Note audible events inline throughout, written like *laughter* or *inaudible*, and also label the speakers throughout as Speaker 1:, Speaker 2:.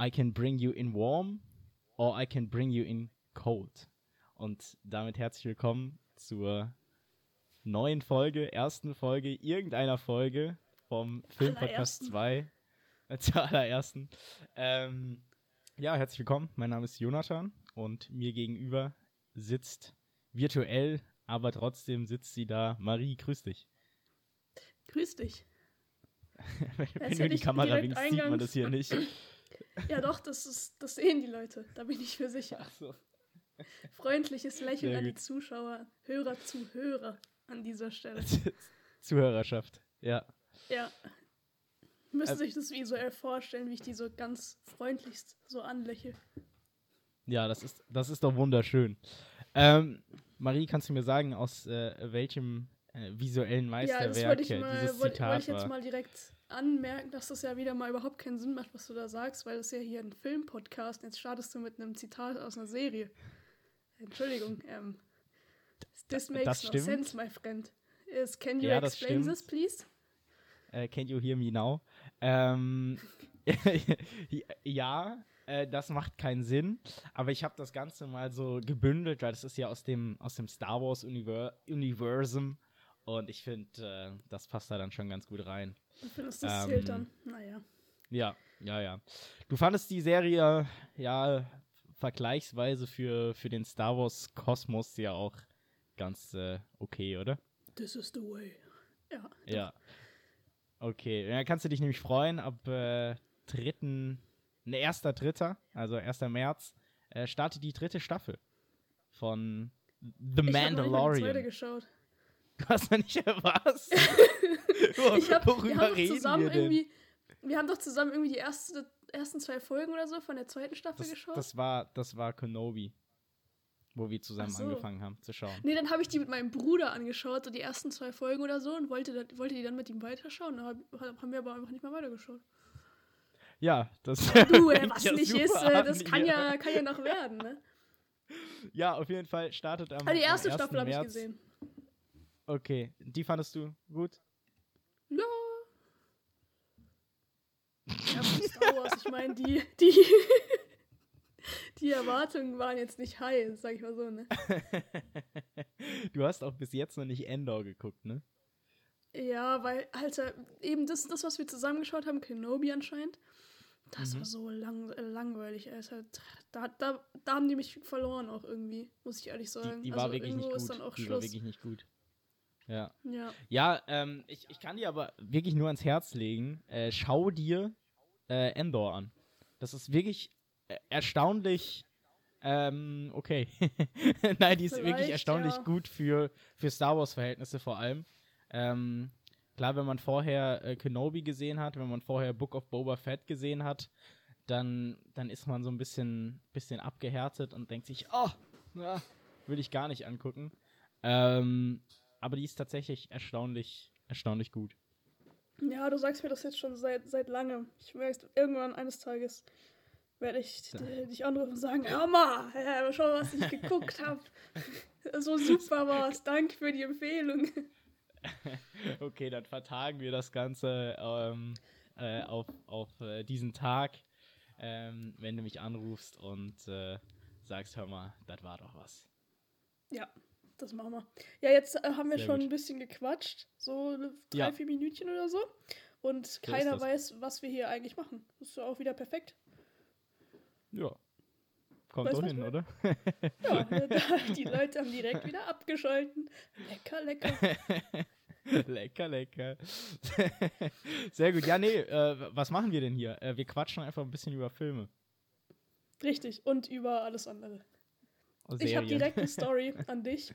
Speaker 1: I can bring you in warm or I can bring you in cold. Und damit herzlich willkommen zur neuen Folge, ersten Folge, irgendeiner Folge vom Filmpodcast 2. Äh, *laughs* zur allerersten. Ähm, ja, herzlich willkommen. Mein Name ist Jonathan und mir gegenüber sitzt virtuell, aber trotzdem sitzt sie da. Marie, grüß dich.
Speaker 2: Grüß dich. *laughs*
Speaker 1: wenn wenn du die Kamera winkst, sieht man das hier nicht.
Speaker 2: Ja, doch, das, ist, das sehen die Leute. Da bin ich mir sicher.
Speaker 1: Ach so.
Speaker 2: Freundliches Lächeln an die. Zuschauer, Hörer, Zuhörer an dieser Stelle. *laughs*
Speaker 1: Zuhörerschaft, ja.
Speaker 2: Ja. Müssen
Speaker 1: Äh,
Speaker 2: sich das visuell vorstellen, wie ich die so ganz freundlichst so anlächle.
Speaker 1: Ja, das ist, das ist doch wunderschön. Ähm, Marie, kannst du mir sagen, aus äh, welchem äh, visuellen
Speaker 2: Ja,
Speaker 1: Meisterwerk
Speaker 2: das wollte ich, mal,
Speaker 1: dieses
Speaker 2: wollte, wollte
Speaker 1: Zitat
Speaker 2: ich jetzt
Speaker 1: war?
Speaker 2: mal direkt anmerken, dass das ja wieder mal überhaupt keinen Sinn macht, was du da sagst, weil das ist ja hier ein Filmpodcast. Jetzt startest du mit einem Zitat aus einer Serie. Entschuldigung, ähm, this makes
Speaker 1: das
Speaker 2: no
Speaker 1: stimmt.
Speaker 2: sense, my friend. Is, can you
Speaker 1: Ja,
Speaker 2: explain this, please?
Speaker 1: Äh, can't you hear me now? Ähm, *laughs* ja, äh, das macht keinen Sinn, aber ich habe das Ganze mal so gebündelt, weil das ist ja aus dem, aus dem Star Wars Univer Universum und ich finde, äh, das passt da dann schon ganz gut rein.
Speaker 2: Ich finde, das,
Speaker 1: Ähm,
Speaker 2: zählt dann. Naja.
Speaker 1: Ja, ja, ja. Du fandest die Serie ja vergleichsweise für, für den Star Wars Kosmos ja auch ganz äh, okay, oder?
Speaker 2: This is the way. Ja.
Speaker 1: Ja. Okay, ja, kannst du dich nämlich freuen, ab äh, dritten, ne, erster Dritter, also 1. März, äh, startet die dritte Staffel von The
Speaker 2: Ich habe noch nicht mal die zweite
Speaker 1: Mandalorian.
Speaker 2: geschaut.
Speaker 1: Du hast noch nicht was? *laughs*
Speaker 2: Ich hab, wir
Speaker 1: Worüber
Speaker 2: haben doch
Speaker 1: reden
Speaker 2: zusammen
Speaker 1: wir denn?
Speaker 2: irgendwie, wir haben doch zusammen irgendwie die erste, ersten zwei Folgen oder so von der zweiten Staffel
Speaker 1: Das,
Speaker 2: geschaut.
Speaker 1: das war, das war Kenobi, wo wir zusammen
Speaker 2: so.
Speaker 1: angefangen haben zu schauen.
Speaker 2: nee, dann habe ich die mit meinem Bruder angeschaut, so die ersten zwei Folgen oder so, und wollte, wollte die dann mit ihm weiterschauen. Da hab, haben wir aber einfach nicht mehr weitergeschaut.
Speaker 1: Ja, das
Speaker 2: Du, *laughs* äh,
Speaker 1: fängt
Speaker 2: was
Speaker 1: ja
Speaker 2: nicht ist, äh, das kann ja, kann ja noch werden, ne?
Speaker 1: Ja, auf jeden Fall startet am
Speaker 2: Aber die erste
Speaker 1: am 1.
Speaker 2: Staffel habe ich gesehen.
Speaker 1: Okay, die fandest du gut?
Speaker 2: Ja. Ja, Star Wars, ich meine, die, die, die Erwartungen waren jetzt nicht high, sag ich mal so, ne? *laughs*
Speaker 1: du hast auch bis jetzt noch nicht Endor geguckt, ne?
Speaker 2: Ja, weil, Alter, eben das, das was wir zusammengeschaut haben, Kenobi anscheinend, das
Speaker 1: Mhm.
Speaker 2: war so lang, äh, langweilig, Alter. Da, da, da haben die mich verloren auch irgendwie, muss ich ehrlich
Speaker 1: Die,
Speaker 2: sagen.
Speaker 1: die
Speaker 2: also
Speaker 1: war wirklich nicht gut.
Speaker 2: ist dann auch
Speaker 1: die war
Speaker 2: Schluss.
Speaker 1: wirklich nicht gut. Ja.
Speaker 2: ja.
Speaker 1: Ja, ähm, ich, ich kann dir aber wirklich nur ans Herz legen, äh, schau dir äh, Endor an. Das ist wirklich äh, erstaunlich, ähm, okay. *laughs* Nein, die ist wirklich
Speaker 2: Vielleicht,
Speaker 1: erstaunlich
Speaker 2: ja.
Speaker 1: gut für, für Star Wars-Verhältnisse vor allem. Ähm, klar, wenn man vorher äh, Kenobi gesehen hat, wenn man vorher Book of Boba Fett gesehen hat, dann, dann ist man so ein bisschen, bisschen abgehärtet und denkt sich, oh, ja, will ich gar nicht angucken. Ähm, aber die ist tatsächlich erstaunlich, erstaunlich gut.
Speaker 2: Ja, du sagst mir das jetzt schon seit, seit langem. Ich weiß, irgendwann eines Tages werde ich dich anrufen und sagen, hör mal, äh, schau, was ich geguckt *laughs* habe. so super war's. Danke für die Empfehlung. *laughs*
Speaker 1: Okay, dann vertagen wir das Ganze ähm, äh, auf, auf äh, diesen Tag, ähm, wenn du mich anrufst und äh, sagst, hör mal, das war doch was.
Speaker 2: Ja, das machen wir. Ja, jetzt äh, haben wir
Speaker 1: Sehr
Speaker 2: schon
Speaker 1: gut.
Speaker 2: ein bisschen gequatscht. So drei,
Speaker 1: Ja.
Speaker 2: vier Minütchen oder so. Und
Speaker 1: ist
Speaker 2: keiner weiß, was wir hier eigentlich machen. Das ist ja auch wieder perfekt.
Speaker 1: Ja. Kommt doch hin, oder?
Speaker 2: Ja, *laughs* die Leute haben direkt wieder abgeschalten. Lecker, lecker. *laughs*
Speaker 1: lecker, lecker. Sehr gut. Ja, nee, äh, was machen wir denn hier? Äh, wir quatschen einfach ein bisschen über Filme.
Speaker 2: Richtig. Und über alles andere.
Speaker 1: und
Speaker 2: Ich habe
Speaker 1: Serien.
Speaker 2: direkt eine Story *laughs* an dich.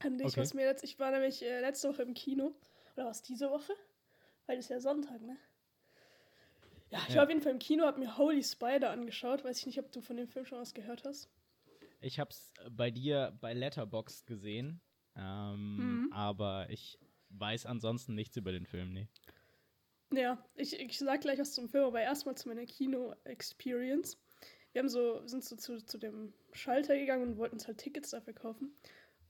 Speaker 2: An dich,
Speaker 1: Okay.
Speaker 2: was mir jetzt. Ich war nämlich äh, letzte Woche im Kino. Oder was diese Woche? Weil es ja Sonntag, ne? Ja, ich
Speaker 1: Ja.
Speaker 2: war auf jeden Fall im Kino, hab mir Holy Spider angeschaut. Weiß ich nicht, ob du von dem Film schon was gehört hast.
Speaker 1: Ich hab's bei dir bei Letterboxd gesehen, ähm,
Speaker 2: Mhm.
Speaker 1: aber ich weiß ansonsten nichts über den Film, nee.
Speaker 2: Ja, ich, ich sag gleich was zum Film, aber erstmal zu meiner Kino-Experience. Wir haben so, sind so zu, zu dem Schalter gegangen und wollten uns halt Tickets dafür kaufen.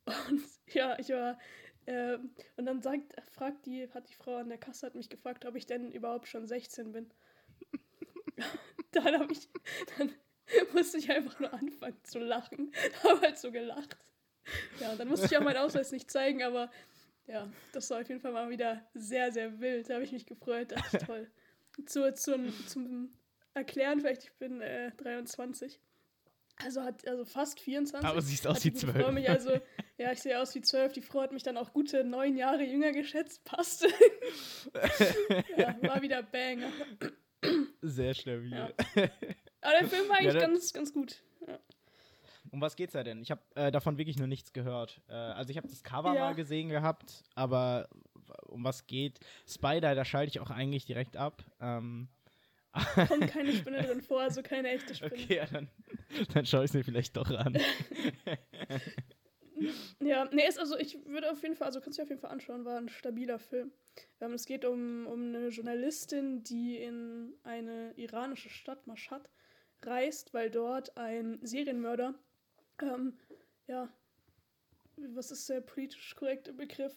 Speaker 2: Und *laughs* ja, ich war, ähm, und dann sagt, fragt die, hat die Frau an der Kasse hat mich gefragt, ob ich denn überhaupt schon 16 bin. *laughs* dann habe ich, dann *laughs* musste ich einfach nur anfangen zu lachen. Habe halt so gelacht. Ja, dann musste ich auch meinen Ausweis nicht zeigen, aber ja, das war auf jeden Fall mal wieder sehr, sehr wild. Da habe ich mich gefreut. Dachte ich, toll. Zu, zu, zum Erklären, vielleicht, ich bin äh, 23. Also hat also fast 24.
Speaker 1: Aber siehst aus wie 12.
Speaker 2: Frau mich also, ja, ich sehe aus wie 12. Die Frau hat mich dann auch gute neun Jahre jünger geschätzt. Passt. *laughs* ja, war wieder Banger.
Speaker 1: Sehr stabil. Ja.
Speaker 2: Aber der Film war eigentlich ja, ganz, ganz gut. Ja.
Speaker 1: Um was geht's da denn? Ich habe äh, davon wirklich nur nichts gehört. Äh, also ich habe das Cover ja. mal gesehen gehabt, aber um was geht? Spider, da schalte ich auch eigentlich direkt ab. Ähm, *laughs*
Speaker 2: Kommt keine Spinne drin vor, also keine echte Spinne.
Speaker 1: Okay, ja, dann, dann schaue ich es mir vielleicht doch an. *laughs*
Speaker 2: ja, nee, ist also ich würde auf jeden Fall, also kannst du dir auf jeden Fall anschauen, war ein stabiler Film. Ähm, es geht um, um eine Journalistin, die in eine iranische Stadt, Mashhad, reist, weil dort ein Serienmörder, ähm, ja, was ist der politisch korrekte Begriff,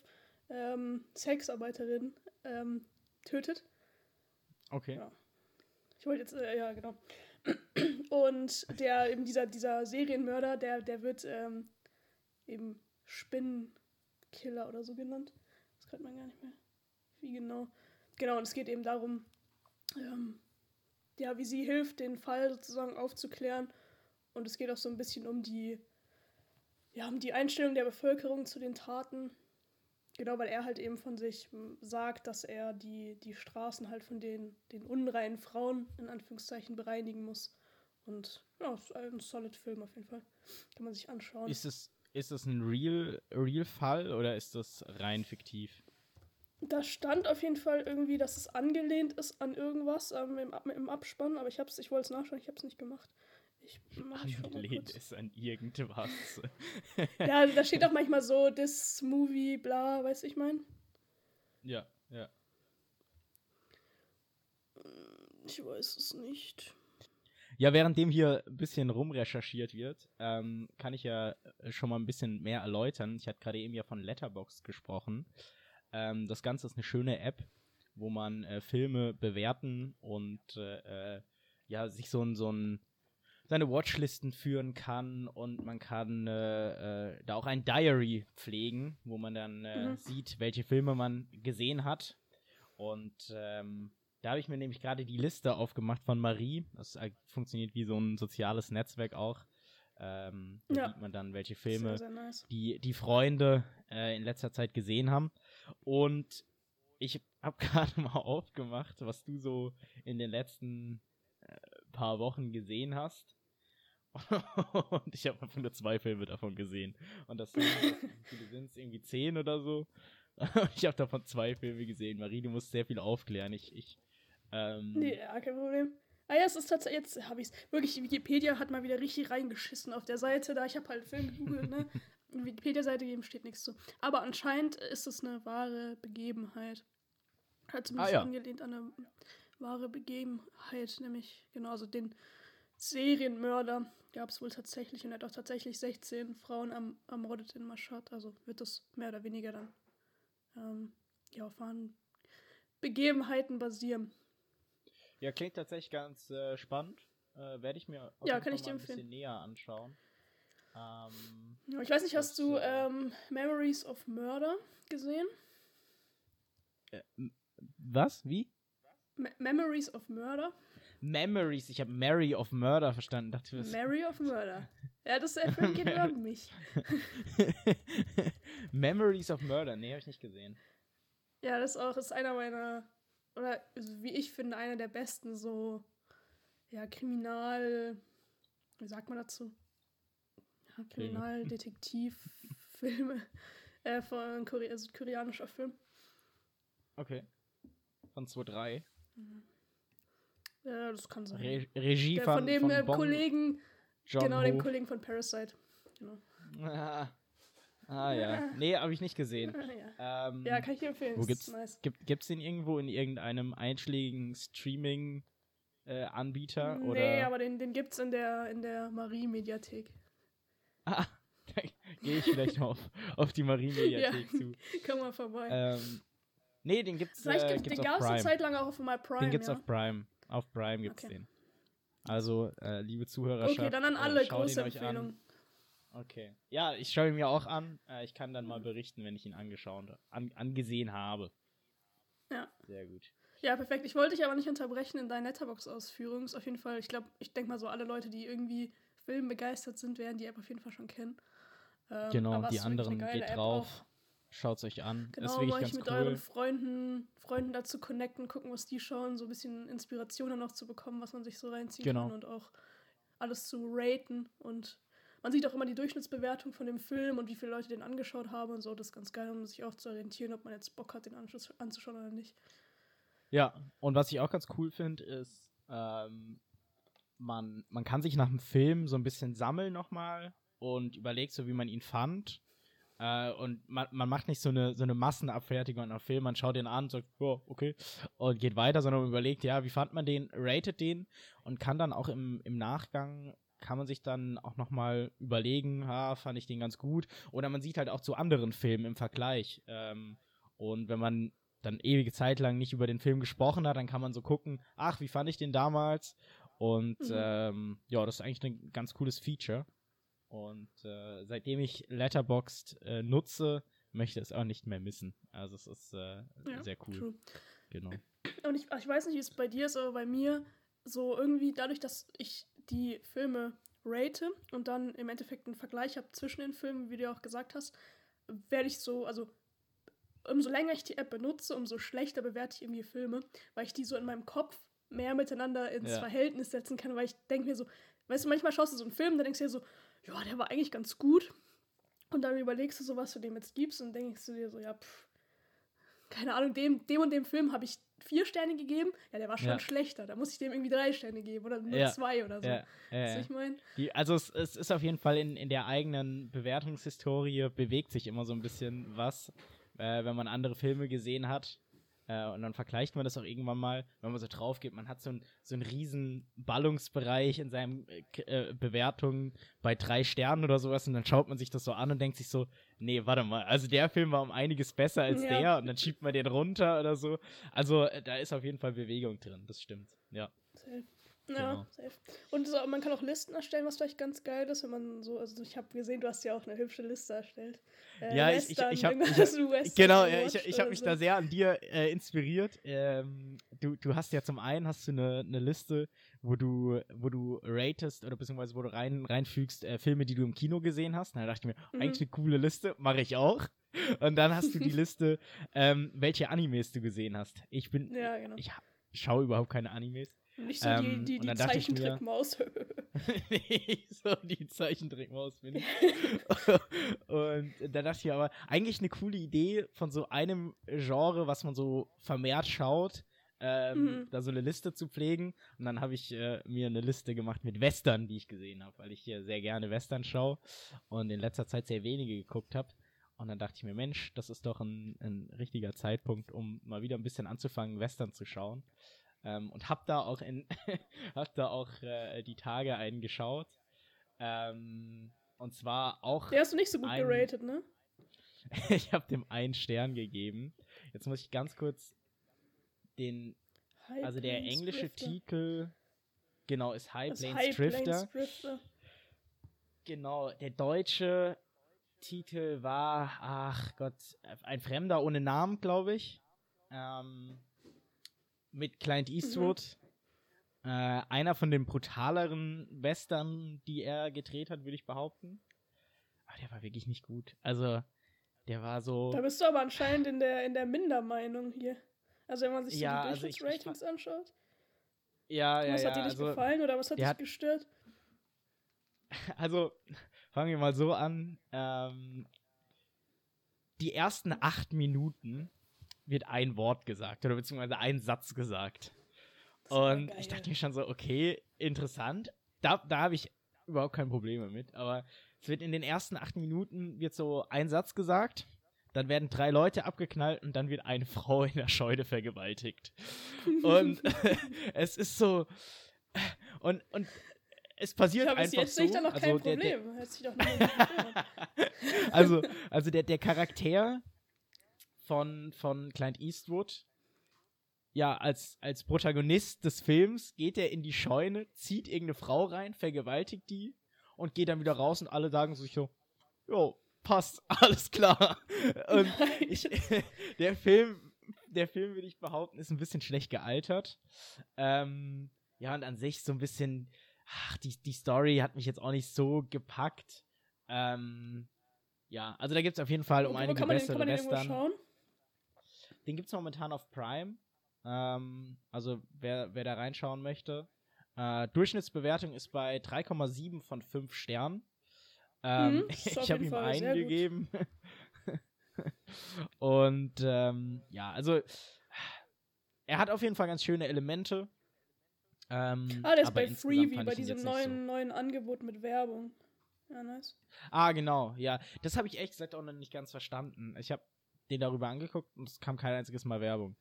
Speaker 2: ähm, Sexarbeiterin ähm, tötet.
Speaker 1: Okay.
Speaker 2: Ja. Ich wollte jetzt, äh, ja, genau. Und der, eben dieser, dieser Serienmörder, der, der wird ähm, eben Spinnenkiller oder so genannt. Das kann man gar nicht mehr. Wie genau. Genau, und es geht eben darum, ähm, ja, wie sie hilft, den Fall sozusagen aufzuklären. Und es geht auch so ein bisschen um die, ja, um die Einstellung der Bevölkerung zu den Taten Genau, weil er halt eben von sich sagt, dass er die, die Straßen halt von den, den unreinen Frauen in Anführungszeichen bereinigen muss. Und ja, ist ein solid Film auf jeden Fall. Kann man sich anschauen.
Speaker 1: Ist es, ist es ein Real, Real Fall oder ist das rein fiktiv?
Speaker 2: Da stand auf jeden Fall irgendwie, dass es angelehnt ist an irgendwas ähm, im, im Abspann, aber ich hab's, ich wollte es nachschauen, ich habe es nicht gemacht. Ich
Speaker 1: Angelehnt ist an irgendwas. *laughs*
Speaker 2: ja, da steht auch manchmal so, this movie, bla, weißt du, ich mein?
Speaker 1: Ja, ja.
Speaker 2: Ich weiß es nicht.
Speaker 1: Ja, währenddem hier ein bisschen rumrecherchiert wird, ähm, kann ich ja schon mal ein bisschen mehr erläutern. Ich hatte gerade eben ja von Letterboxd gesprochen. Ähm, das Ganze ist eine schöne App, wo man äh, Filme bewerten und äh, äh ja, sich so ein, so ein seine Watchlisten führen kann und man kann äh, äh, da auch ein Diary pflegen, wo man dann äh, mhm. sieht, welche Filme man gesehen hat. Und ähm, da habe ich mir nämlich gerade die Liste aufgemacht von Marie. Das äh, funktioniert wie so ein soziales Netzwerk auch. Ähm, da ja. sieht man dann, welche Filme sehr, sehr nice. die, die Freunde äh, in letzter Zeit gesehen haben. Und ich habe *laughs* gerade mal aufgemacht, was du so in den letzten äh, paar Wochen gesehen hast. *laughs* und ich habe einfach nur zwei Filme davon gesehen. Und das sind, *laughs* sind es, irgendwie zehn oder so. ich habe davon zwei Filme gesehen. Marie, du musst sehr viel aufklären. Ich, ich, ähm,
Speaker 2: Nee, ja, kein Problem. Ah ja, es ist tatsächlich, jetzt habe ich es. Wirklich, Wikipedia hat mal wieder richtig reingeschissen auf der Seite da. Ich habe halt Film gegoogelt, ne? *laughs* Wikipedia-Seite geben steht nichts zu. Aber anscheinend ist es eine wahre Begebenheit. Hat zumindest ah, ja. angelehnt an eine wahre Begebenheit, nämlich, genau, also den Serienmörder gab es wohl tatsächlich und er hat auch tatsächlich 16 Frauen am, ermordet in Mashhad. Also wird das mehr oder weniger dann ähm, ja, auf wahren Begebenheiten basieren.
Speaker 1: Ja, klingt tatsächlich ganz äh, spannend. Äh, Werde ich mir
Speaker 2: ja, kann ich
Speaker 1: dir
Speaker 2: ein bisschen
Speaker 1: näher anschauen. Ähm,
Speaker 2: ja, ich weiß nicht, hast du äh, ähm, Memories of Murder gesehen?
Speaker 1: Äh, was? Wie?
Speaker 2: Me Memories of Murder?
Speaker 1: Memories. Ich habe Mary of Murder verstanden. Dachte,
Speaker 2: Mary of Murder. *laughs* Ja, das ist Film geht über mich. *laughs*
Speaker 1: Memories of Murder. Nee, habe ich nicht gesehen.
Speaker 2: Ja, das ist auch ist einer meiner, oder wie ich finde, einer der besten so, ja, Kriminal, wie sagt man dazu? Ja, Kriminaldetektivfilme *laughs* äh, von Korea, also koreanischer Film.
Speaker 1: Okay. Von 2.3.
Speaker 2: Mhm. Ja, das kann sein.
Speaker 1: Re Regie
Speaker 2: Der von, von dem von äh, Kollegen, John genau, Ho. dem Kollegen von Parasite. Genau. *laughs*
Speaker 1: Ah, ah ja. Nee, habe ich nicht gesehen. *laughs*
Speaker 2: ja. Ähm, ja. kann ich dir empfehlen.
Speaker 1: Wo gibt's, nice. gibt, gibt's den irgendwo in irgendeinem einschlägigen Streaming äh, Anbieter? Nee, oder?
Speaker 2: aber den, den gibt's in der, in der Marie-Mediathek.
Speaker 1: Ah, *laughs* da gehe ich vielleicht mal auf, auf die Marie-Mediathek *laughs* ja. zu.
Speaker 2: Komm mal vorbei.
Speaker 1: Ähm, nee, den gibt's,
Speaker 2: Vielleicht
Speaker 1: äh,
Speaker 2: gibt's, den gab's eine Zeit lang auch auf My Prime.
Speaker 1: Den gibt's
Speaker 2: ja.
Speaker 1: auf Prime. Auf Prime gibt's okay. den. Also, äh, liebe Zuhörer,
Speaker 2: Okay, dann an alle äh, große Empfehlungen.
Speaker 1: Okay. Ja, ich schaue ihn mir auch an. Äh, ich kann dann mal berichten, wenn ich ihn angeschaut, an, angesehen habe.
Speaker 2: Ja.
Speaker 1: Sehr gut.
Speaker 2: Ja, perfekt. Ich wollte dich aber nicht unterbrechen in deinen Letterbox-Ausführungen. Ist auf jeden Fall, ich glaube, ich denke mal so, alle Leute, die irgendwie filmbegeistert sind, werden die App auf jeden Fall schon kennen.
Speaker 1: Ähm, genau, die anderen geht App drauf. Schaut es euch an.
Speaker 2: Genau, ist euch mit cool. euren Freunden, Freunden dazu connecten, gucken, was die schauen, so ein bisschen Inspirationen noch zu bekommen, was man sich so reinziehen genau. kann und auch alles zu raten. Und man sieht auch immer die Durchschnittsbewertung von dem Film und wie viele Leute den angeschaut haben und so. Das ist ganz geil, um sich auch zu orientieren, ob man jetzt Bock hat, den anzuschauen oder nicht.
Speaker 1: Ja, und was ich auch ganz cool finde, ist, ähm, man, man kann sich nach dem Film so ein bisschen sammeln nochmal und überlegt so, wie man ihn fand. Äh, und man, man macht nicht so eine, so eine Massenabfertigung an einem Film, man schaut den an, sagt, oh, okay, und geht weiter, sondern überlegt, ja, wie fand man den, ratet den und kann dann auch im, im Nachgang kann man sich dann auch nochmal überlegen, ha, fand ich den ganz gut. Oder man sieht halt auch zu anderen Filmen im Vergleich. Ähm, und wenn man dann ewige Zeit lang nicht über den Film gesprochen hat, dann kann man so gucken, ach, wie fand ich den damals? Und mhm. ähm, ja, das ist eigentlich ein ganz cooles Feature. Und äh, seitdem ich Letterboxd äh, nutze, möchte es auch nicht mehr missen. Also es ist äh, ja, sehr cool. True. Genau.
Speaker 2: Und ich, ich weiß nicht, wie es bei dir ist, aber bei mir so irgendwie dadurch, dass ich die Filme rate und dann im Endeffekt einen Vergleich habe zwischen den Filmen, wie du auch gesagt hast, werde ich so, also umso länger ich die App benutze, umso schlechter bewerte ich irgendwie Filme, weil ich die so in meinem Kopf mehr miteinander ins ja. Verhältnis setzen kann, weil ich denke mir so, weißt du, manchmal schaust du so einen Film, dann denkst du dir so, ja, der war eigentlich ganz gut. Und dann überlegst du so, was du dem jetzt gibst und denkst du dir so, ja, pff, keine Ahnung, dem, dem und dem Film habe ich vier Sterne gegeben. Ja, der war schon ja. schlechter. Da muss ich dem irgendwie drei Sterne geben oder nur ja. zwei oder so. Ja. Ja, ich meine?
Speaker 1: Also es, es, ist auf jeden Fall in, in der eigenen Bewertungshistorie bewegt sich immer so ein bisschen was, äh, wenn man andere Filme gesehen hat. Äh, und dann vergleicht man das auch irgendwann mal, wenn man so drauf geht. Man hat so, ein, so einen riesen Ballungsbereich in seinen äh, äh, Bewertungen bei drei Sternen oder sowas und dann schaut man sich das so an und denkt sich so, nee, warte mal, also der Film war um einiges besser als ja. der und dann schiebt man den runter oder so. Also äh, da ist auf jeden Fall Bewegung drin, das stimmt. Ja.
Speaker 2: Safe. Ja, genau. safe. Und so, man kann auch Listen erstellen, was vielleicht ganz geil ist, wenn man so, also ich habe gesehen, du hast ja auch eine hübsche Liste erstellt.
Speaker 1: Äh, ja, Western, ich, ich, habe *laughs* genau, ja, ich, ich habe mich so. da sehr an dir äh, inspiriert. Ähm, du, du hast ja zum einen hast du eine, eine Liste, wo du, wo du ratest oder beziehungsweise wo du rein, reinfügst äh, Filme, die du im Kino gesehen hast. Da dachte ich mir, mhm. eigentlich eine coole Liste, mache ich auch. Und dann hast du die *laughs* Liste, ähm, welche Animes du gesehen hast. Ich bin, ja, genau. ich schaue überhaupt keine Animes.
Speaker 2: Nicht so ähm, die, die, die Zeichentrickmaus. *laughs* *laughs*
Speaker 1: nee, so die Zeichentrickmaus bin ich. *laughs* und da dachte ich aber, eigentlich eine coole Idee von so einem Genre, was man so vermehrt schaut, ähm, mhm. da so eine Liste zu pflegen. Und dann habe ich äh, mir eine Liste gemacht mit Western, die ich gesehen habe, weil ich hier sehr gerne Western schaue und in letzter Zeit sehr wenige geguckt habe. Und dann dachte ich mir, Mensch, das ist doch ein, ein richtiger Zeitpunkt, um mal wieder ein bisschen anzufangen, Western zu schauen. Ähm, und hab da auch in *laughs* hab da auch äh, die Tage einen geschaut. Ähm, und zwar auch.
Speaker 2: Der hast du nicht so gut ein, geratet, ne? *laughs*
Speaker 1: ich habe dem einen Stern gegeben. Jetzt muss ich ganz kurz den. High also der englische Drifter. Titel genau ist High das Plains High Drifter. Plains Drifter. Genau, der deutsche Titel war, ach Gott, ein Fremder ohne Namen, glaube ich. Ähm, mit Clint Eastwood. Mhm. Äh, einer von den brutaleren Western, die er gedreht hat, würde ich behaupten. Aber der war wirklich nicht gut. Also, der war so.
Speaker 2: Da bist du aber anscheinend in der, in der Mindermeinung hier. Also, wenn man sich ja, die Durchschnittsratings also anschaut.
Speaker 1: Ja, ja,
Speaker 2: was
Speaker 1: ja.
Speaker 2: Was hat dir nicht also, gefallen oder was hat dich hat, gestört? *laughs*
Speaker 1: Also, fangen wir mal so an. Ähm, die ersten acht Minuten wird ein Wort gesagt oder beziehungsweise ein Satz gesagt. Und ich dachte mir schon so, okay, interessant. Da, da habe ich überhaupt kein Problem mit. Aber es wird in den ersten acht Minuten wird so ein Satz gesagt, dann werden drei Leute abgeknallt und dann wird eine *laughs* Frau in der Scheune vergewaltigt. und *laughs* *laughs* es ist so und und es passiert ich einfach jetzt so.
Speaker 2: Nicht, dann noch also kein der, Problem.
Speaker 1: Der, also also der der Charakter von, von Clint Eastwood ja, als, als Protagonist des Films geht er in die Scheune, zieht irgendeine Frau rein, vergewaltigt die und geht dann wieder raus und alle sagen sich so, jo, passt, *laughs* alles klar. Und ich, *laughs* der Film, der Film, würde ich behaupten, ist ein bisschen schlecht gealtert. Ähm, ja, und an sich so ein bisschen, ach, die, die Story hat mich jetzt auch nicht so gepackt. Ähm, ja, also da gibt es auf jeden Fall um einige bessere den, Western. Den, den gibt es momentan auf Prime. Ähm, also wer, wer da reinschauen möchte. Äh, Durchschnittsbewertung ist bei 3,7 von 5 Sternen. Ähm, mhm, *laughs* ich habe ihm einen gegeben. *laughs* Und ähm, ja, also er hat auf jeden Fall ganz schöne Elemente.
Speaker 2: Ähm, ah, der ist bei Freebie, bei diesem neuen, so. neuen Angebot mit Werbung. Ja, nice.
Speaker 1: Ah, genau, ja. Das habe ich echt gesagt auch noch nicht ganz verstanden. Ich habe den darüber angeguckt und es kam kein einziges Mal Werbung.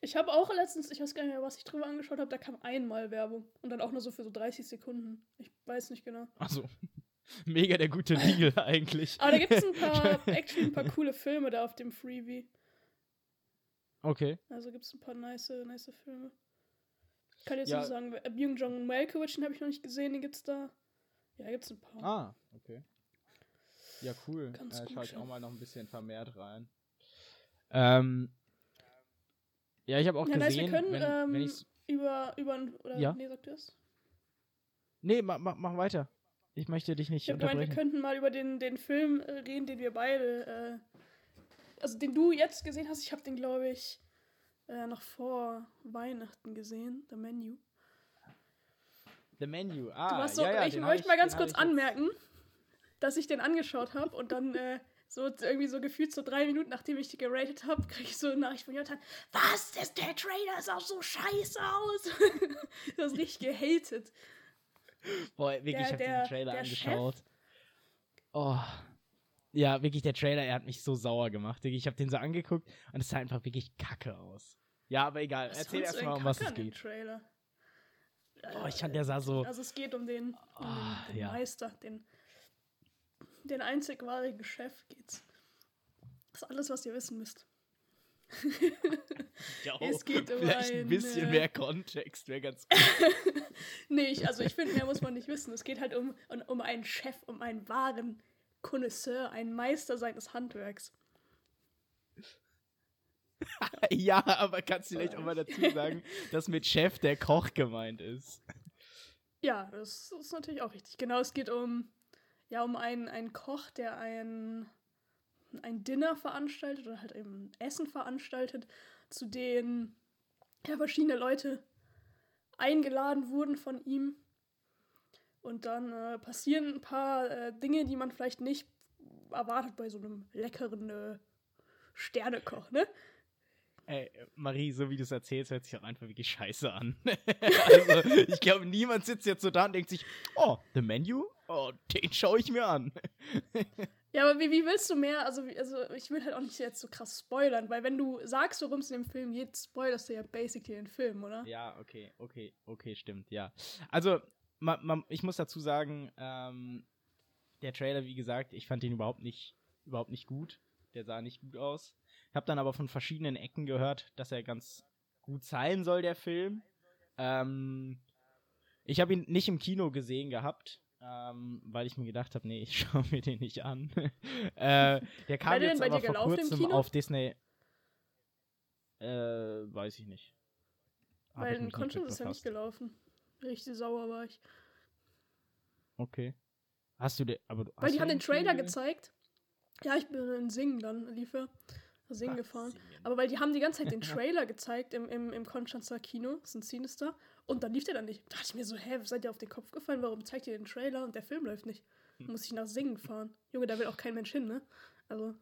Speaker 2: Ich habe auch letztens, ich weiß gar nicht mehr, was ich drüber angeschaut habe, da kam einmal Werbung. Und dann auch nur so für so 30 Sekunden. Ich weiß nicht genau.
Speaker 1: Also, *laughs* mega der gute Deal *laughs* eigentlich.
Speaker 2: Aber da gibt es ein paar, *laughs* actually ein paar coole Filme da auf dem Freebie.
Speaker 1: Okay.
Speaker 2: Also gibt es ein paar nice, nice Filme. Ich kann jetzt ja. nicht sagen, Byung Jong Malkovich, den habe ich noch nicht gesehen, den gibt's da. Ja, gibt's ein paar.
Speaker 1: Ah, okay. Ja, cool. Ganz äh, schaue ich auch mal noch ein bisschen vermehrt rein. Ähm, ja, ich habe auch ja, gesehen,
Speaker 2: nice, wir können, wenn, ähm, wenn über, über, oder,
Speaker 1: ja?
Speaker 2: nee, sagt das?
Speaker 1: Nee, mach, mach, mach weiter. Ich möchte dich nicht
Speaker 2: ich unterbrechen. Gemeint, wir könnten mal über den, den Film äh, reden, den wir beide, äh, also den du jetzt gesehen hast. Ich habe den, glaube ich, äh, noch vor Weihnachten gesehen, The Menu.
Speaker 1: The Menu, ah,
Speaker 2: so, ja, ja, Ich möchte mal ganz kurz anmerken, dass ich den angeschaut habe und dann äh, so irgendwie so gefühlt so drei Minuten, nachdem ich die geratet habe, *laughs* kriege ich so eine Nachricht von Jonathan, was, das, der Trailer sah so scheiße aus. *laughs* das ist richtig gehatet.
Speaker 1: Boah, wirklich, der, ich habe den Trailer angeschaut. Chef? Oh. Ja, wirklich, der Trailer, er hat mich so sauer gemacht. Ich habe den so angeguckt und es sah einfach wirklich kacke aus. Ja, aber egal. Was Erzähl erstmal, um was es geht. Trailer? Oh, ich fand, der sah so.
Speaker 2: Also, es geht um den, um oh, den, den ja. Meister, den den einzig wahren Chef geht's. Das ist alles, was ihr wissen müsst.
Speaker 1: ja, *laughs* es geht um vielleicht ein, bisschen mehr Kontext wäre ganz gut. *laughs*
Speaker 2: nee, ich, also ich finde, mehr muss man nicht wissen. Es geht halt um, um, um einen Chef, um einen wahren Connoisseur, einen Meister seines Handwerks. *laughs*
Speaker 1: ja, aber kannst du vielleicht auch mal dazu sagen, dass mit Chef der Koch gemeint ist?
Speaker 2: Ja, das ist natürlich auch richtig. Genau, es geht um ja, um einen, einen Koch, der ein, ein Dinner veranstaltet oder halt eben Essen veranstaltet, zu dem ja, verschiedene Leute eingeladen wurden von ihm. Und dann äh, passieren ein paar äh, Dinge, die man vielleicht nicht erwartet bei so einem leckeren äh, Sternekoch, ne?
Speaker 1: Ey, Marie, so wie du es erzählst, hört sich auch einfach wirklich scheiße an. *laughs* also, ich glaube, niemand sitzt jetzt so da und denkt sich, oh, The Menu? oh, den schaue ich mir an.
Speaker 2: ja, aber wie, wie willst du mehr? Also, also, ich will halt auch nicht jetzt so krass spoilern, weil wenn du sagst, worum es in dem Film geht, spoilerst du ja basically den Film, oder?
Speaker 1: Ja, okay, okay, okay, stimmt, ja. Also, ma, ma, ich muss dazu sagen, ähm, der Trailer, wie gesagt, ich fand den überhaupt nicht, überhaupt nicht gut. Der sah nicht gut aus. Ich habe dann aber von verschiedenen Ecken gehört, dass er ganz gut sein soll, der Film. Ähm, ich habe ihn nicht im Kino gesehen gehabt ähm, weil ich mir gedacht habe, nee, ich *laughs* schaue mir den nicht an. *laughs* äh, der kam jetzt aber vor kurzem auf Disney. Äh, weiß ich nicht.
Speaker 2: Hab weil in Conscience ist ja nicht gelaufen. Richtig sauer war ich.
Speaker 1: Okay. Hast du den, aber
Speaker 2: Weil die haben den Trailer gezeigt. Ja, ich bin in Singen dann, lief er. Singen gefahren. Aber weil die haben die ganze Zeit den *laughs* Trailer gezeigt im, im, im Konstanzer Kino, das ist ein Sinister. Und dann lief der dann nicht. Da dachte ich mir so, hä, seid ihr auf den Kopf gefallen? Warum zeigt ihr den Trailer und der Film läuft nicht? Hm. Muss ich nach Singen fahren. Junge, da will auch kein Mensch hin, ne? Also.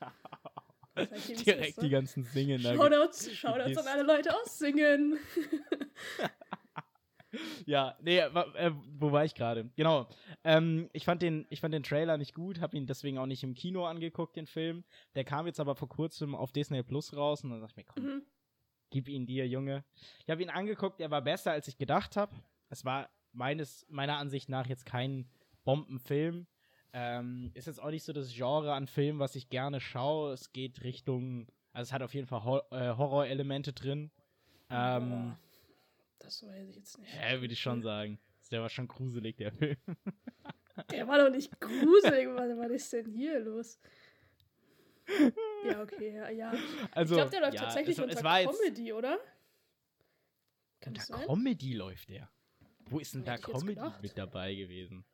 Speaker 2: *laughs*
Speaker 1: Direkt die ganzen Singen.
Speaker 2: Shoutouts, Shoutouts an alle Leute aus Singen. *laughs*
Speaker 1: ja, nee, äh, wo war ich gerade? Genau. Ähm, ich, fand den, ich fand den Trailer nicht gut, habe ihn deswegen auch nicht im Kino angeguckt, den Film. Der kam jetzt aber vor kurzem auf Disney Plus raus und dann dachte ich mir, komm, mhm. Gib ihn dir, Junge. Ich habe ihn angeguckt, er war besser, als ich gedacht habe. Es war meines, meiner Ansicht nach jetzt kein Bombenfilm. Ähm, ist jetzt auch nicht so das Genre an Film, was ich gerne schaue. Es geht Richtung Also es hat auf jeden Fall Hor äh, Horrorelemente drin. Ähm,
Speaker 2: Boah, das weiß ich jetzt nicht.
Speaker 1: ja, würde ich schon sagen. Der war schon gruselig, der Film. *laughs*
Speaker 2: Der war doch nicht gruselig. was, was ist denn hier los? Ja, okay, ja.
Speaker 1: Also,
Speaker 2: ich glaube, der läuft
Speaker 1: ja,
Speaker 2: tatsächlich
Speaker 1: es,
Speaker 2: unter
Speaker 1: es war jetzt,
Speaker 2: Comedy, oder? Kann
Speaker 1: Unter? Comedy läuft der. Wo ist denn da Comedy mit dabei gewesen?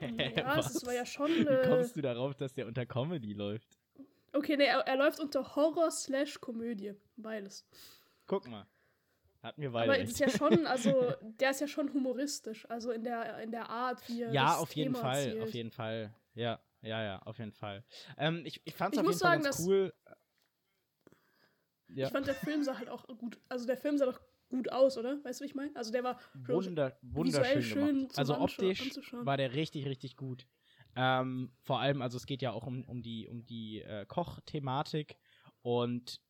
Speaker 2: Ja, *laughs*
Speaker 1: Was?
Speaker 2: es war ja schon.
Speaker 1: Wie
Speaker 2: Äh,
Speaker 1: kommst du darauf, dass der unter Comedy läuft?
Speaker 2: okay, nee, er, er läuft unter Horror slash Komödie. Beides.
Speaker 1: Guck mal. Hatten wir beide
Speaker 2: Aber es ist ja schon, *laughs* also, der ist ja schon humoristisch. Also in der, in der Art, wie er.
Speaker 1: Ja, auf jeden
Speaker 2: Thema
Speaker 1: Fall,
Speaker 2: erzählt.
Speaker 1: auf jeden Fall. Ja, ja, ja, auf jeden Fall. Ähm, ich ich fand es
Speaker 2: Ich
Speaker 1: auf jeden Fall
Speaker 2: sagen,
Speaker 1: ganz
Speaker 2: dass-
Speaker 1: cool. Ja,
Speaker 2: Ich fand, der Film sah halt auch gut. Also der Film sah doch gut aus, oder? Weißt du, wie ich meine? Also der war
Speaker 1: wunder, wunderschön
Speaker 2: schön
Speaker 1: Also optisch war der richtig, richtig gut. Ähm, vor allem, also es geht ja auch um, um die, um die äh, Kochthematik und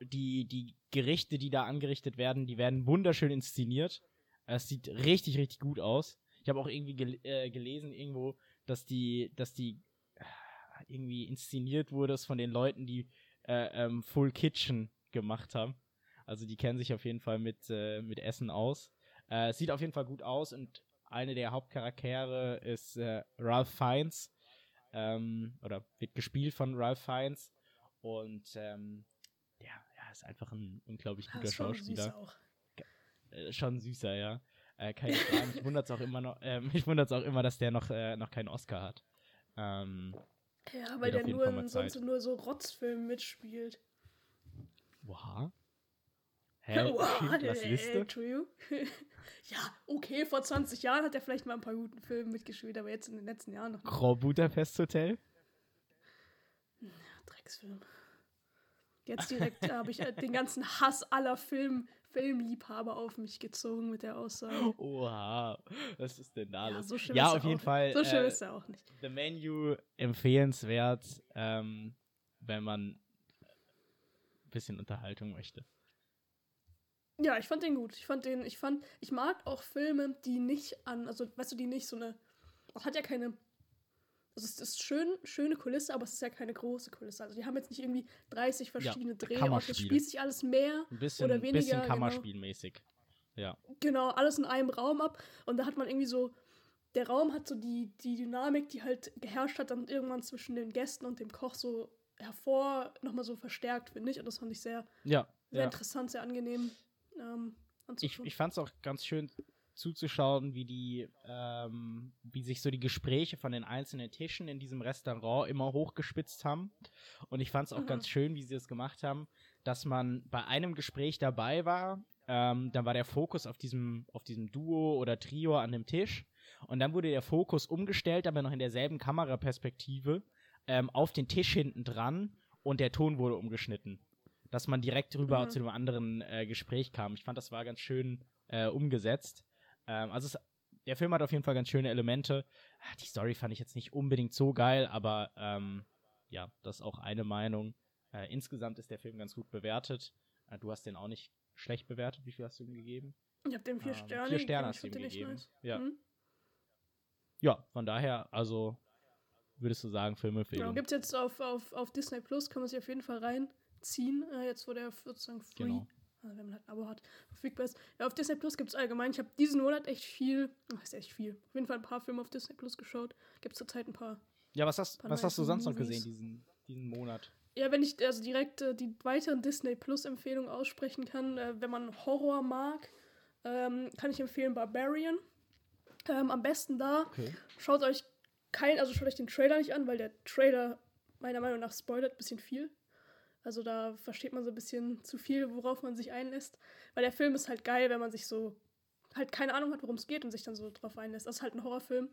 Speaker 1: die, die Gerichte, die da angerichtet werden, die werden wunderschön inszeniert. Es sieht richtig, richtig gut aus. Ich habe auch irgendwie gel äh, gelesen irgendwo, dass die, dass die äh, irgendwie inszeniert wurde von den Leuten, die äh, ähm, Full Kitchen gemacht haben. Also die kennen sich auf jeden Fall mit, äh, mit Essen aus. Äh, es sieht auf jeden Fall gut aus und eine der Hauptcharaktere ist äh, Ralph Fiennes. Ähm, oder wird gespielt von Ralph Fiennes. Und ähm, ist einfach ein unglaublich
Speaker 2: Ja,
Speaker 1: guter
Speaker 2: ist schon süß
Speaker 1: Schauspieler.
Speaker 2: auch.
Speaker 1: Äh, schon süßer, ja. Äh, keine Frage. mich wundert es auch immer noch, *laughs* äh, mich wundert's auch immer, dass der noch, äh, noch keinen Oscar hat. Ähm,
Speaker 2: Ja, weil der nur in, sonst nur so Rotzfilmen mitspielt.
Speaker 1: wow. Hä?
Speaker 2: Wow,
Speaker 1: Schindlers Liste?
Speaker 2: ja, okay, vor 20 Jahren hat er vielleicht mal ein paar guten Filme mitgespielt, aber jetzt in den letzten Jahren noch.
Speaker 1: Grand Budapest Hotel?
Speaker 2: Drecksfilm. Jetzt direkt habe ich äh, den ganzen Hass aller Film, Filmliebhaber auf mich gezogen mit der Aussage.
Speaker 1: Oha, was ist denn da
Speaker 2: Ja, so schlimm
Speaker 1: ja,
Speaker 2: ist er
Speaker 1: auf jeden
Speaker 2: auch.
Speaker 1: Fall.
Speaker 2: So schlimm
Speaker 1: äh,
Speaker 2: ist er auch nicht.
Speaker 1: The Menu empfehlenswert, ähm, wenn man ein bisschen Unterhaltung möchte.
Speaker 2: Ja, ich fand den gut. Ich fand den, ich fand, ich mag auch Filme, die nicht an, also weißt du, die nicht so eine, auch hat ja keine, also es ist schön, schöne Kulisse, aber es ist ja keine große Kulisse. Also die haben jetzt nicht irgendwie 30 verschiedene Drehorte. Es
Speaker 1: Kammerspiel.
Speaker 2: spielt sich alles mehr
Speaker 1: Ein bisschen,
Speaker 2: oder weniger.
Speaker 1: bisschen
Speaker 2: genau.
Speaker 1: Kammerspielmäßig. Ja.
Speaker 2: Genau, alles in einem Raum ab. Und da hat man irgendwie so, der Raum hat so die, die Dynamik, die halt geherrscht hat, dann irgendwann zwischen den Gästen und dem Koch so hervor, nochmal so verstärkt, finde ich. Und das fand ich sehr,
Speaker 1: Ja.
Speaker 2: sehr
Speaker 1: ja.
Speaker 2: interessant, sehr angenehm ähm,
Speaker 1: Ich, ich fand es auch ganz schön zuzuschauen, wie die, ähm, wie sich so die Gespräche von den einzelnen Tischen in diesem Restaurant immer hochgespitzt haben. Und ich fand es auch
Speaker 2: Mhm.
Speaker 1: ganz schön, wie sie es gemacht haben, dass man bei einem Gespräch dabei war, ähm, dann war der Fokus auf diesem, auf diesem Duo oder Trio an dem Tisch. Und dann wurde der Fokus umgestellt, aber noch in derselben Kameraperspektive, ähm, auf den Tisch hinten dran und der Ton wurde umgeschnitten. Dass man direkt rüber
Speaker 2: Mhm.
Speaker 1: zu einem anderen äh, Gespräch kam. Ich fand, das war ganz schön äh, umgesetzt. Ähm, also es, der Film hat auf jeden Fall ganz schöne Elemente. Ah, Die Story fand ich jetzt nicht unbedingt so geil, aber ähm, ja, das ist auch eine Meinung. Äh, insgesamt ist der Film ganz gut bewertet. Äh, du hast den auch nicht schlecht bewertet. Wie viel hast du ihm gegeben?
Speaker 2: Ich habe dem vier
Speaker 1: Ähm,
Speaker 2: Sterne.
Speaker 1: vier Sterne hast du ihm gegeben.
Speaker 2: nice.
Speaker 1: Ja.
Speaker 2: Mhm.
Speaker 1: Ja, von daher, also würdest du sagen,
Speaker 2: Genau,
Speaker 1: Filmempfehlung.
Speaker 2: gibt es jetzt auf, auf, auf Disney Plus, kann man sich auf jeden Fall reinziehen. Äh, jetzt, wo der sozusagen free,
Speaker 1: Genau.
Speaker 2: Also wenn man halt ein Abo hat, verfügbar ist. Ja, auf Disney Plus gibt es allgemein. Ich habe diesen Monat echt viel, was ist echt viel, auf jeden Fall ein paar Filme auf Disney Plus geschaut. Gibt es zurzeit ein paar.
Speaker 1: Ja, was hast, was hast du sonst noch
Speaker 2: Movies.
Speaker 1: gesehen diesen, diesen Monat?
Speaker 2: Ja, wenn ich also direkt äh, die weiteren Disney Plus Empfehlungen aussprechen kann, äh, wenn man Horror mag, ähm, kann ich empfehlen Barbarian. Ähm, am besten da.
Speaker 1: Okay.
Speaker 2: Schaut euch kein, also schaut euch den Trailer nicht an, weil der Trailer meiner Meinung nach spoilert ein bisschen viel. Also da versteht man so ein bisschen zu viel, worauf man sich einlässt. Weil der Film ist halt geil, wenn man sich so halt keine Ahnung hat, worum es geht und sich dann so drauf einlässt. Das ist halt ein Horrorfilm.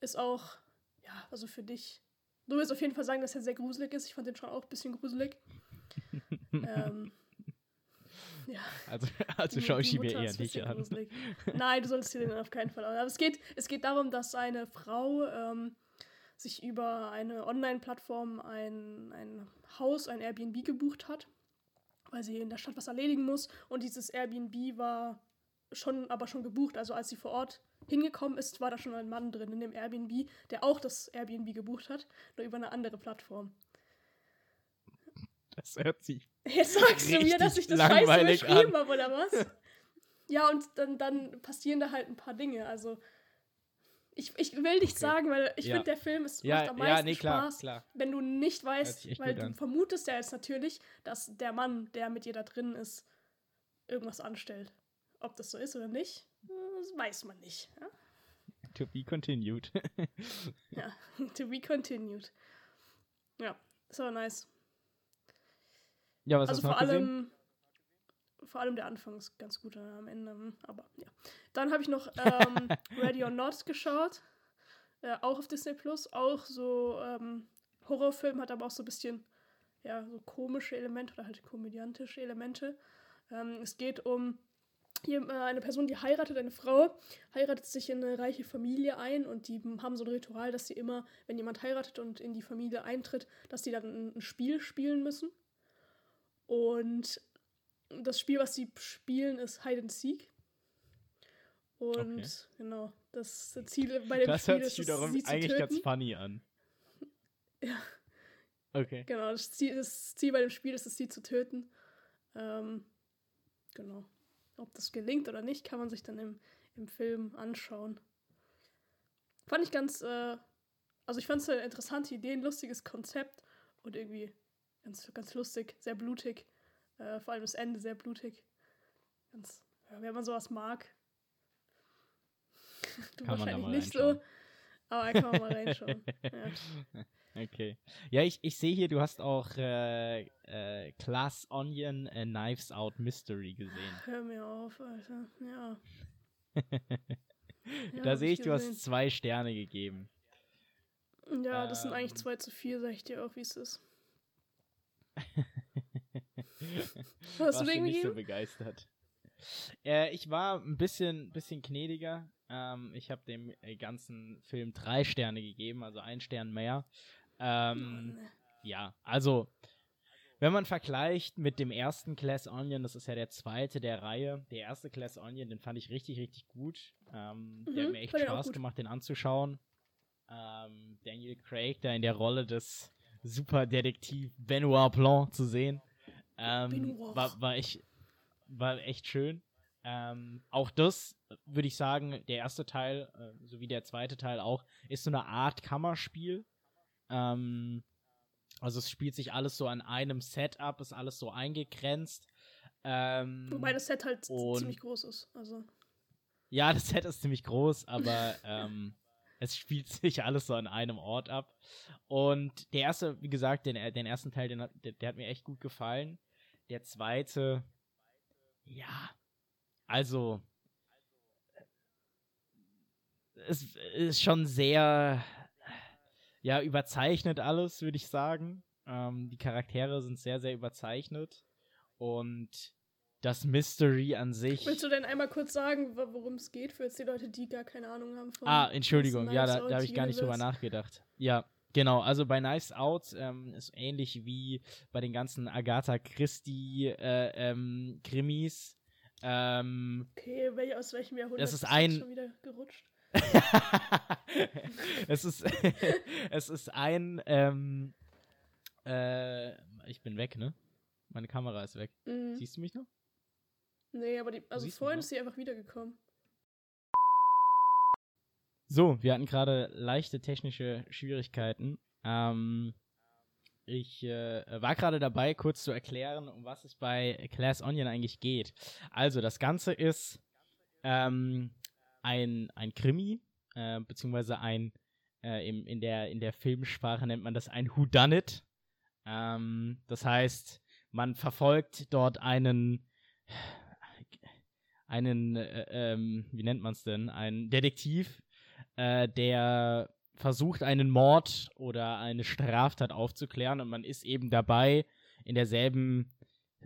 Speaker 2: Ist auch, ja, also für dich. Du wirst auf jeden Fall sagen, dass er sehr gruselig ist. Ich fand den schon auch ein bisschen gruselig. *laughs* ähm, ja.
Speaker 1: Also, also schaue ich ihn mir eher nicht an.
Speaker 2: gruselig. Nein, du solltest dir den auf keinen Fall an. Aber es geht, es geht darum, dass eine Frau ähm, sich über eine Online-Plattform ein, ein Haus, ein Airbnb gebucht hat, weil sie in der Stadt was erledigen muss. Und dieses Airbnb war schon, aber schon gebucht. Also als sie vor Ort hingekommen ist, war da schon ein Mann drin in dem Airbnb, der auch das Airbnb gebucht hat, nur über eine andere Plattform.
Speaker 1: Das hört sich.
Speaker 2: Jetzt sagst du mir, dass ich das scheiße
Speaker 1: an.
Speaker 2: habe, oder was? *laughs* Ja, und dann, dann passieren da halt ein paar Dinge. Also, ich, ich will nicht
Speaker 1: Okay.
Speaker 2: sagen, weil ich
Speaker 1: Ja.
Speaker 2: finde, der Film ist, macht
Speaker 1: Ja,
Speaker 2: am
Speaker 1: ja,
Speaker 2: meisten
Speaker 1: nee, klar,
Speaker 2: Spaß,
Speaker 1: klar.
Speaker 2: wenn du nicht weißt, weil du
Speaker 1: an.
Speaker 2: vermutest ja jetzt natürlich, dass der Mann, der mit ihr da drin ist, irgendwas anstellt. Ob das so ist oder nicht, das weiß man nicht. Ja?
Speaker 1: To be continued. *laughs*
Speaker 2: Ja, *laughs* to be continued. Ja, aber nice.
Speaker 1: ja, was
Speaker 2: also
Speaker 1: hast du
Speaker 2: vor
Speaker 1: gesehen?
Speaker 2: Vor allem der Anfang ist ganz gut am Ende, hm, aber ja. Dann habe ich noch ähm, *laughs* Ready or Not geschaut, äh, auch auf Disney Plus, auch so ähm, Horrorfilm, hat aber auch so ein bisschen ja so komische Elemente oder halt komödiantische Elemente. Ähm, es geht um hier, äh, eine Person, die heiratet, eine Frau, heiratet sich in eine reiche Familie ein und die haben so ein Ritual, dass sie immer, wenn jemand heiratet und in die Familie eintritt, dass die dann ein Spiel spielen müssen. Und das Spiel, was sie spielen, ist Hide and Seek. Und
Speaker 1: Okay.
Speaker 2: genau, das Ziel bei dem
Speaker 1: Das
Speaker 2: Spiel
Speaker 1: hört
Speaker 2: ist,
Speaker 1: sich
Speaker 2: es,
Speaker 1: wiederum
Speaker 2: sie zu
Speaker 1: eigentlich ganz
Speaker 2: töten.
Speaker 1: funny an. *laughs*
Speaker 2: Ja.
Speaker 1: Okay.
Speaker 2: Genau, das Ziel, das Ziel bei dem Spiel ist es, sie zu töten. Ähm, genau. Ob das gelingt oder nicht, kann man sich dann im, im Film anschauen. Fand ich ganz, äh, also ich fand es eine interessante Idee, ein lustiges Konzept und irgendwie ganz, ganz lustig, sehr blutig. Äh, vor allem das Ende sehr blutig. Ganz, ja, wenn man sowas mag. *laughs* Du
Speaker 1: Kann
Speaker 2: wahrscheinlich nicht
Speaker 1: reinschauen.
Speaker 2: so, aber kann man mal reinschauen. ja. *laughs*
Speaker 1: Okay. Ja, ich, ich sehe hier, du hast auch äh, äh, Class Onion äh, Knives Out Mystery gesehen.
Speaker 2: Hör mir auf, Alter. Ja. *laughs* Ja,
Speaker 1: da sehe
Speaker 2: ich
Speaker 1: du hast zwei Sterne gegeben.
Speaker 2: Ja, das sind eigentlich
Speaker 1: Ähm.
Speaker 2: 2 zu 4, sag ich dir auch, wie es ist. *laughs*
Speaker 1: Warst
Speaker 2: du den
Speaker 1: nicht so begeistert. Äh, ich war ein bisschen, bisschen gnädiger. Ähm, ich habe dem äh, ganzen Film drei Sterne gegeben, also ein Stern mehr. Ähm, Ja, also, wenn man vergleicht mit dem ersten Glass Onion, das ist ja der zweite der Reihe, der erste Glass Onion, den fand ich richtig, richtig gut. Ähm, der hat
Speaker 2: Mhm,
Speaker 1: mir echt Spaß gemacht, den anzuschauen. Ähm, Daniel Craig da in der Rolle des Superdetektiv Benoit Blanc zu sehen, ähm, war, war, echt, war echt schön. Ähm, auch das, würde ich sagen, der erste Teil, äh, sowie der zweite Teil auch, ist so eine Art Kammerspiel. Ähm, also es spielt sich alles so an einem Setup, ist alles so eingegrenzt. Ähm,
Speaker 2: Wobei das Set halt ziemlich groß ist. Also,
Speaker 1: ja, das Set ist ziemlich groß, aber *laughs* ähm, es spielt sich alles so an einem Ort ab. Und der erste, wie gesagt, den, den ersten Teil, den, der, der hat mir echt gut gefallen. Der zweite, ja, also es ist schon sehr, ja, überzeichnet alles, würde ich sagen. Ähm, die Charaktere sind sehr, sehr überzeichnet. Und das Mystery an sich.
Speaker 2: willst du denn einmal kurz sagen, wo- worum es geht, für jetzt die Leute, die gar keine Ahnung haben von
Speaker 1: Ah, Entschuldigung, ja, da, da habe ich gar nicht drüber nachgedacht. Ja, genau. Also bei Knives Out ähm, ist ähnlich wie bei den ganzen Agatha Christie äh, ähm, Krimis. Ähm,
Speaker 2: Okay, wel aus welchem Jahrhundert
Speaker 1: Das ist ein-
Speaker 2: schon wieder gerutscht? *laughs* *laughs*
Speaker 1: es ist *laughs* es ist ein ähm, äh, ich bin weg, ne? Meine Kamera ist weg.
Speaker 2: Mhm.
Speaker 1: Siehst du mich noch?
Speaker 2: Nee, aber die, also
Speaker 1: siehst
Speaker 2: vorhin ist sie einfach wiedergekommen.
Speaker 1: So, wir hatten gerade leichte technische Schwierigkeiten. Ähm, ich äh, war gerade dabei, kurz zu erklären, um was es bei Class Onion eigentlich geht. Also, das Ganze ist ähm, ein, ein Krimi, äh, beziehungsweise ein, äh, im, in, der, in der Filmsprache nennt man das ein Whodunit. Ähm, das heißt, man verfolgt dort einen, einen, äh, ähm, wie nennt man es denn, einen Detektiv, äh, der versucht, einen Mord oder eine Straftat aufzuklären und man ist eben dabei in derselben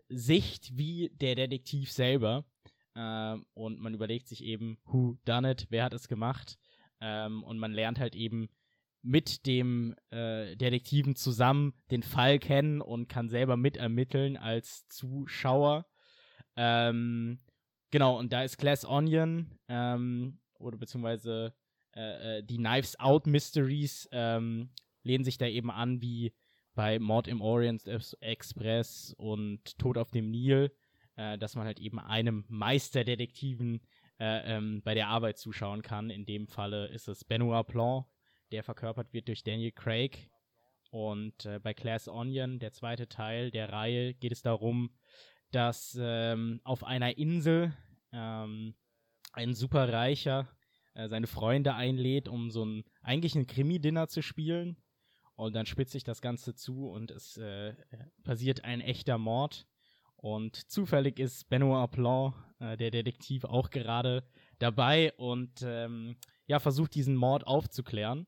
Speaker 1: Sicht wie der Detektiv selber. Ähm, und man überlegt sich eben, who done it, wer hat es gemacht. Ähm, und man lernt halt eben mit dem äh, Detektiven zusammen den Fall kennen und kann selber mitermitteln als Zuschauer. Ähm, genau, und da ist Glass Onion ähm, oder beziehungsweise äh, äh, die Knives Out Mysteries ähm, lehnen sich da eben an wie bei Mord im Orient Express und Tod auf dem Nil, äh, dass man halt eben einem Meisterdetektiven äh, ähm, bei der Arbeit zuschauen kann. In dem Falle ist es Benoit Blanc, der verkörpert wird durch Daniel Craig. Und äh, bei Class Onion, der zweite Teil der Reihe, geht es darum, dass ähm, auf einer Insel ähm, ein superreicher äh, seine Freunde einlädt, um so ein eigentlich ein Krimi-Dinner zu spielen. Und dann spitzt sich das Ganze zu und es äh, passiert ein echter Mord. Und zufällig ist Benoit Blanc, äh, der Detektiv, auch gerade dabei und ähm, ja, versucht diesen Mord aufzuklären.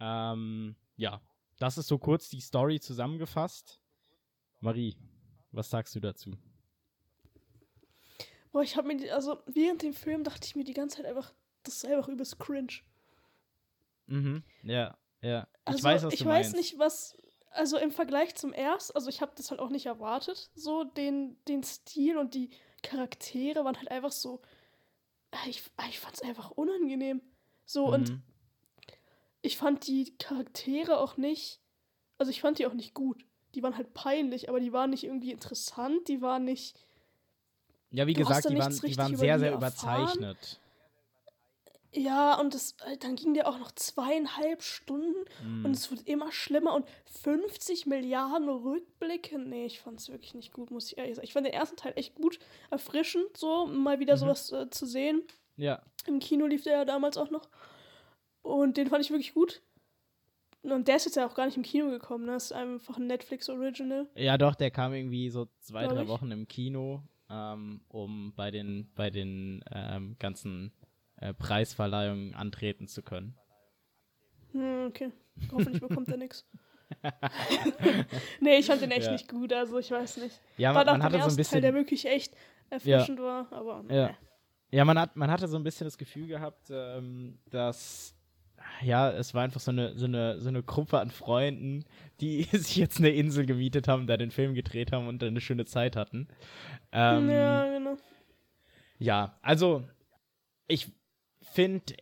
Speaker 1: Ähm, ja, das ist so kurz die Story zusammengefasst. Marie, was sagst du dazu?
Speaker 2: Boah, ich habe mir, also während dem Film dachte ich mir die ganze Zeit einfach, das ist einfach übelst cringe.
Speaker 1: Mhm, ja, ja. Ich
Speaker 2: also,
Speaker 1: weiß, was
Speaker 2: ich
Speaker 1: du
Speaker 2: weiß
Speaker 1: meinst.
Speaker 2: nicht, was, also im Vergleich zum erst, also ich habe das halt auch nicht erwartet, so den, den Stil und die Charaktere waren halt einfach so, ah, ich, ah, ich fand es einfach unangenehm. So und
Speaker 1: Mhm.
Speaker 2: ich fand die Charaktere auch nicht, also ich fand die auch nicht gut. Die waren halt peinlich, aber die waren nicht irgendwie interessant, die waren nicht,
Speaker 1: Ja, wie gesagt, die waren, die waren sehr, sehr
Speaker 2: erfahren.
Speaker 1: überzeichnet.
Speaker 2: Ja, und das, äh, dann ging der auch noch zweieinhalb Stunden
Speaker 1: Mhm.
Speaker 2: und es wird immer schlimmer und 50 Milliarden Rückblicke. Nee, ich fand es wirklich nicht gut, muss ich ehrlich sagen. Ich fand den ersten Teil echt gut, erfrischend, so mal wieder
Speaker 1: Mhm.
Speaker 2: sowas äh, zu sehen.
Speaker 1: Ja,
Speaker 2: Im Kino lief der ja damals auch noch. Und den fand ich wirklich gut. Und der ist jetzt ja auch gar nicht im Kino gekommen, ne? Das ist einfach ein Netflix-Original.
Speaker 1: ja, doch, der kam irgendwie so zwei,
Speaker 2: Glaub
Speaker 1: drei
Speaker 2: ich.
Speaker 1: Wochen im Kino, ähm, um bei den, bei den ähm, ganzen äh, Preisverleihungen antreten zu können.
Speaker 2: Hm, okay. Hoffentlich bekommt er nichts. *laughs* nee, ich fand den echt
Speaker 1: Ja.
Speaker 2: nicht gut, also ich weiß nicht.
Speaker 1: Ja,
Speaker 2: War
Speaker 1: man, man
Speaker 2: nach dem
Speaker 1: hatte so ein
Speaker 2: ersten Teil,
Speaker 1: bisschen.
Speaker 2: der wirklich echt erfrischend war, aber
Speaker 1: Ja.
Speaker 2: nee.
Speaker 1: Ja, man hat, man hatte so ein bisschen das Gefühl gehabt, ähm, dass ja, es war einfach so eine, so eine, so eine Gruppe an Freunden, die *laughs* sich jetzt eine Insel gemietet haben, da den Film gedreht haben und eine schöne Zeit hatten. Ähm,
Speaker 2: ja, genau.
Speaker 1: Ja, also ich finde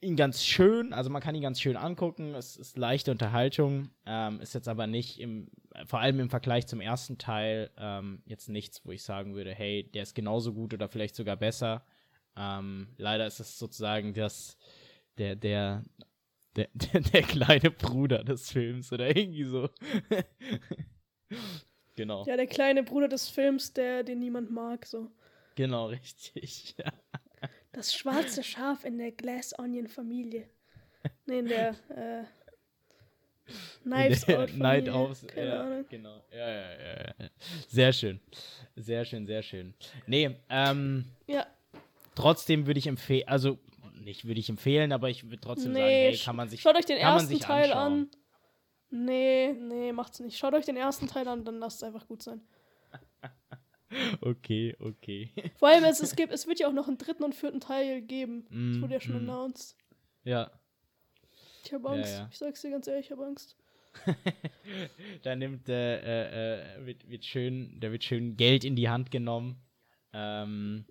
Speaker 1: ihn ganz schön, also man kann ihn ganz schön angucken, es ist leichte Unterhaltung, ähm, ist jetzt aber nicht im, vor allem im Vergleich zum ersten Teil, ähm, jetzt nichts, wo ich sagen würde, hey, der ist genauso gut oder vielleicht sogar besser. Ähm, leider ist es sozusagen das, der, der, der, *laughs* der, der kleine Bruder des Films oder irgendwie so. *laughs* genau,
Speaker 2: Ja, der kleine Bruder des Films, der den niemand mag, so.
Speaker 1: genau, *laughs* richtig. Ja.
Speaker 2: Das schwarze Schaf in der Glass Onion Familie. Nee, in der äh, Knives
Speaker 1: Der
Speaker 2: Out.
Speaker 1: Night Out,
Speaker 2: Keine
Speaker 1: ja,
Speaker 2: Ahnung.
Speaker 1: genau. Ja, ja, ja, ja. Sehr schön. Sehr schön, sehr schön. Nee, ähm,
Speaker 2: Ja,
Speaker 1: trotzdem würde ich empfehlen, also nicht würde ich empfehlen, aber ich würde trotzdem sagen,
Speaker 2: nee,
Speaker 1: hey, kann man sich
Speaker 2: schaut euch den ersten Teil
Speaker 1: anschauen.
Speaker 2: an. Nee, nee, macht's nicht. Schaut euch den ersten Teil an, dann lasst es einfach gut sein. *laughs*
Speaker 1: Okay, okay.
Speaker 2: Vor allem, es, es, gibt, es wird ja auch noch einen dritten und vierten Teil geben. Das
Speaker 1: Mm,
Speaker 2: wurde ja schon
Speaker 1: mm.
Speaker 2: announced.
Speaker 1: Ja,
Speaker 2: Ich habe
Speaker 1: Ja,
Speaker 2: Angst.
Speaker 1: ja.
Speaker 2: Ich sag's dir ganz ehrlich, ich habe Angst. *laughs*
Speaker 1: da nimmt äh, äh, äh, wird, wird schön, da wird schön Geld in die Hand genommen, ähm,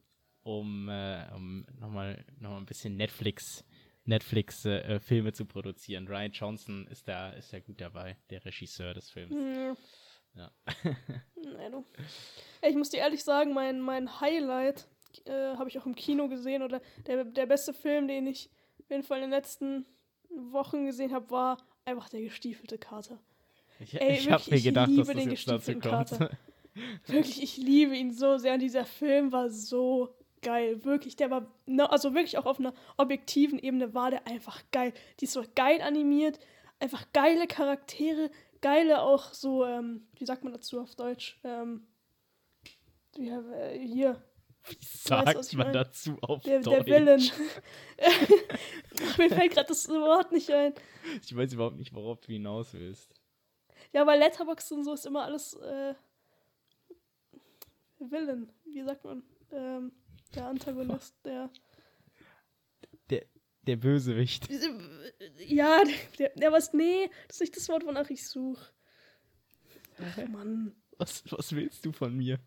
Speaker 1: um, äh, um nochmal noch mal ein bisschen Netflix Netflix äh, äh, Filme zu produzieren. Ryan Johnson ist da ist da gut dabei, der Regisseur des Films.
Speaker 2: Hm,
Speaker 1: Ja.
Speaker 2: nee, du. Ich muss dir ehrlich sagen, mein, mein Highlight äh, habe ich auch im Kino gesehen oder der, der beste Film, den ich auf jeden Fall in den letzten Wochen gesehen habe, war einfach der gestiefelte Kater.
Speaker 1: Ich,
Speaker 2: Ey,
Speaker 1: ich habe mir
Speaker 2: ich
Speaker 1: gedacht,
Speaker 2: liebe
Speaker 1: dass das jetzt dazu kommt.
Speaker 2: Kater. Wirklich, ich liebe ihn so sehr und dieser Film war so geil. Wirklich, der war, also wirklich auch auf einer objektiven Ebene war der einfach geil. Die ist so geil animiert, einfach geile Charaktere, geile auch so, ähm, wie sagt man dazu auf Deutsch? Ähm, wie, äh, hier,
Speaker 1: Wie
Speaker 2: weißt,
Speaker 1: sagt
Speaker 2: ich
Speaker 1: man
Speaker 2: mein?
Speaker 1: dazu auf
Speaker 2: der,
Speaker 1: Deutsch?
Speaker 2: der Villain. *laughs* Mir fällt gerade das Wort nicht ein.
Speaker 1: Ich weiß überhaupt nicht, worauf du hinaus willst.
Speaker 2: Ja, bei Letterboxd und so ist immer alles äh, Villain. Wie sagt man? Ähm, der Antagonist, der.
Speaker 1: Der, Bösewicht.
Speaker 2: Ja, der, der was. Nee, das ist nicht das Wort, wonach ich suche. Ach, Mann.
Speaker 1: Was, was willst du von mir?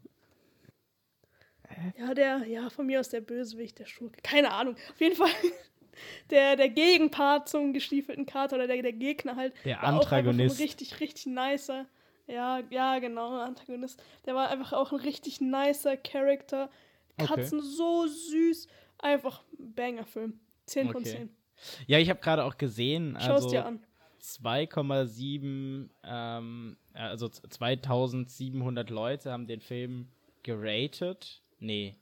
Speaker 2: Ja, der, ja, von mir aus der Bösewicht, der Schurke. Keine Ahnung. Auf jeden Fall. *laughs* der, der Gegenpart zum gestiefelten Kater oder der, der Gegner halt.
Speaker 1: Der Antagonist.
Speaker 2: Ein richtig, richtig nicer. Ja, ja, genau, Antagonist. Der war einfach auch ein richtig nicer Charakter.
Speaker 1: Okay.
Speaker 2: Katzen so süß. Einfach ein Banger-Film. 10 von
Speaker 1: Okay.
Speaker 2: 10.
Speaker 1: Ja, ich habe gerade auch gesehen,
Speaker 2: Schau es
Speaker 1: also
Speaker 2: dir an.
Speaker 1: 2,7, ähm, also 2700 Leute haben den Film geratet. Nee.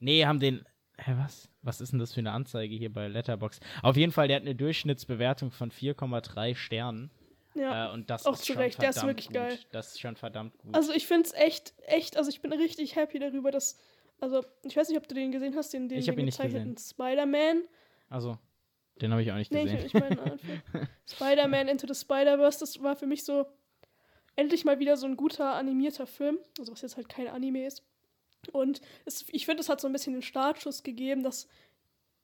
Speaker 1: Nee, haben den. Hä, was? Was ist denn das für eine Anzeige hier bei Letterbox? Auf jeden Fall, der hat eine Durchschnittsbewertung von 4,3 Sternen.
Speaker 2: Ja.
Speaker 1: Äh, und das
Speaker 2: auch
Speaker 1: ist
Speaker 2: zu
Speaker 1: schon
Speaker 2: Recht, der ist wirklich
Speaker 1: gut.
Speaker 2: geil.
Speaker 1: Das ist schon verdammt gut.
Speaker 2: Also ich finde es echt, echt, also ich bin richtig happy darüber, dass, also ich weiß nicht, ob du den gesehen hast, den, den,
Speaker 1: Ich
Speaker 2: den
Speaker 1: ihn
Speaker 2: gezeichneten Spider-Man.
Speaker 1: Also, den habe ich auch nicht
Speaker 2: Nee,
Speaker 1: gesehen.
Speaker 2: ich, ich meine *laughs* Spider-Man Into the Spider-Verse, das war für mich so endlich mal wieder so ein guter animierter Film, also was jetzt halt kein Anime ist. Und es, ich finde, es hat so ein bisschen den Startschuss gegeben, dass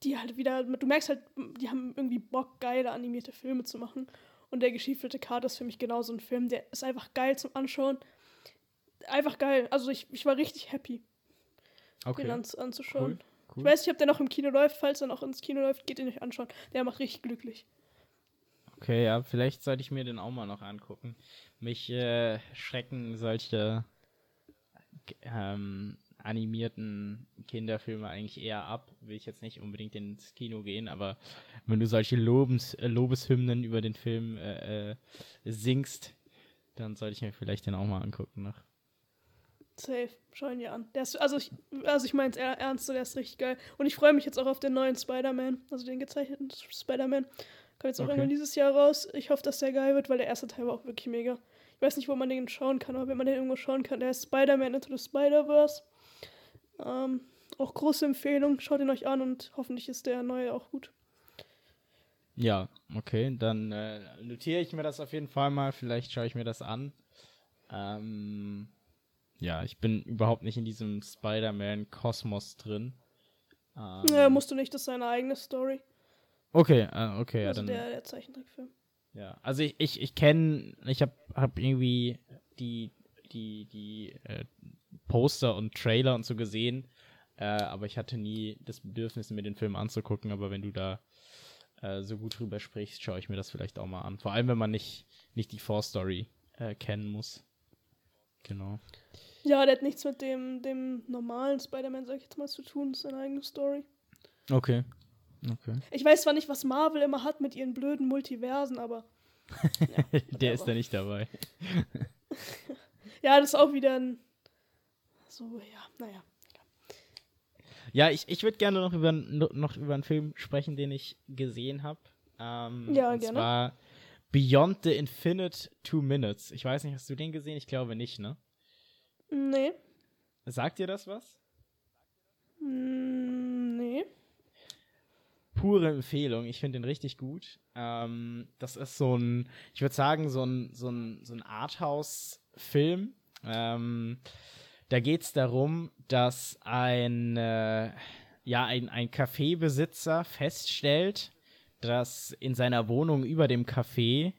Speaker 2: die halt wieder, du merkst halt, die haben irgendwie Bock, geile animierte Filme zu machen. Und der geschiefelte Kater ist für mich genau so ein Film, der ist einfach geil zum Anschauen. Einfach geil. Also ich, ich war richtig happy, den
Speaker 1: Okay,
Speaker 2: an, anzuschauen.
Speaker 1: cool.
Speaker 2: Ich
Speaker 1: cool.
Speaker 2: weiß nicht, ob der noch im Kino läuft. Falls er noch ins Kino läuft, geht ihn euch anschauen. Der macht richtig glücklich.
Speaker 1: Okay, ja, vielleicht sollte ich mir den auch mal noch angucken. Mich äh, schrecken solche ähm, animierten Kinderfilme eigentlich eher ab. Will ich jetzt nicht unbedingt ins Kino gehen, aber wenn du solche Lobens, äh, Lobeshymnen über den Film äh, äh, singst, dann sollte ich mir vielleicht den auch mal angucken noch.
Speaker 2: Safe. Schau ihn dir an. Der ist, also ich, also ich meine es ernst, so, der ist richtig geil. Und ich freue mich jetzt auch auf den neuen Spider-Man, also den gezeichneten Spider-Man. Kommt jetzt auch
Speaker 1: Okay.
Speaker 2: irgendwann dieses Jahr raus. Ich hoffe, dass der geil wird, weil der erste Teil war auch wirklich mega. Ich weiß nicht, wo man den schauen kann, aber wenn man den irgendwo schauen kann, der ist Spider-Man Into the Spider-Verse. Ähm, auch große Empfehlung. Schaut ihn euch an und hoffentlich ist der neue auch gut.
Speaker 1: Ja, okay, dann äh, notiere ich mir das auf jeden Fall mal. Vielleicht schaue ich mir das an. Ähm, ja, ich bin überhaupt nicht in diesem Spider-Man-Kosmos drin. Ähm,
Speaker 2: Ja, musst du nicht, das ist seine eigene Story.
Speaker 1: okay, äh, okay, ja,
Speaker 2: also
Speaker 1: dann.
Speaker 2: der, der Zeichentrickfilm.
Speaker 1: Ja, also ich, ich, ich kenne, ich habe hab irgendwie die, die, die äh, Poster und Trailer und so gesehen, äh, aber ich hatte nie das Bedürfnis, mir den Film anzugucken, aber wenn du da äh, so gut drüber sprichst, schaue ich mir das vielleicht auch mal an. Vor allem, wenn man nicht, nicht die Vorstory äh, kennen muss. Genau.
Speaker 2: Ja, der hat nichts mit dem, dem normalen Spider-Man, sag ich jetzt mal, zu tun. Das ist seine eigene Story.
Speaker 1: Okay. Okay.
Speaker 2: Ich weiß zwar nicht, was Marvel immer hat mit ihren blöden Multiversen, aber *laughs*
Speaker 1: Der ist da nicht dabei. *laughs*
Speaker 2: ja, das ist auch wieder ein. So, ja, naja.
Speaker 1: Ja, ich, ich würde gerne noch über, noch über einen Film sprechen, den ich gesehen habe. Ähm,
Speaker 2: Ja,
Speaker 1: und
Speaker 2: gerne.
Speaker 1: zwar Beyond the Infinite Two Minutes. Ich weiß nicht, hast du den gesehen? Ich glaube nicht, ne?
Speaker 2: Nee.
Speaker 1: Sagt dir das was?
Speaker 2: Mm, Nee.
Speaker 1: Pure Empfehlung. Ich finde den richtig gut. Ähm, das ist so ein, ich würde sagen, so ein, so ein, so ein Arthouse-Film. Ähm, da geht es darum, dass ein, äh, ja, ein, ein Kaffeebesitzer feststellt, dass in seiner Wohnung über dem Café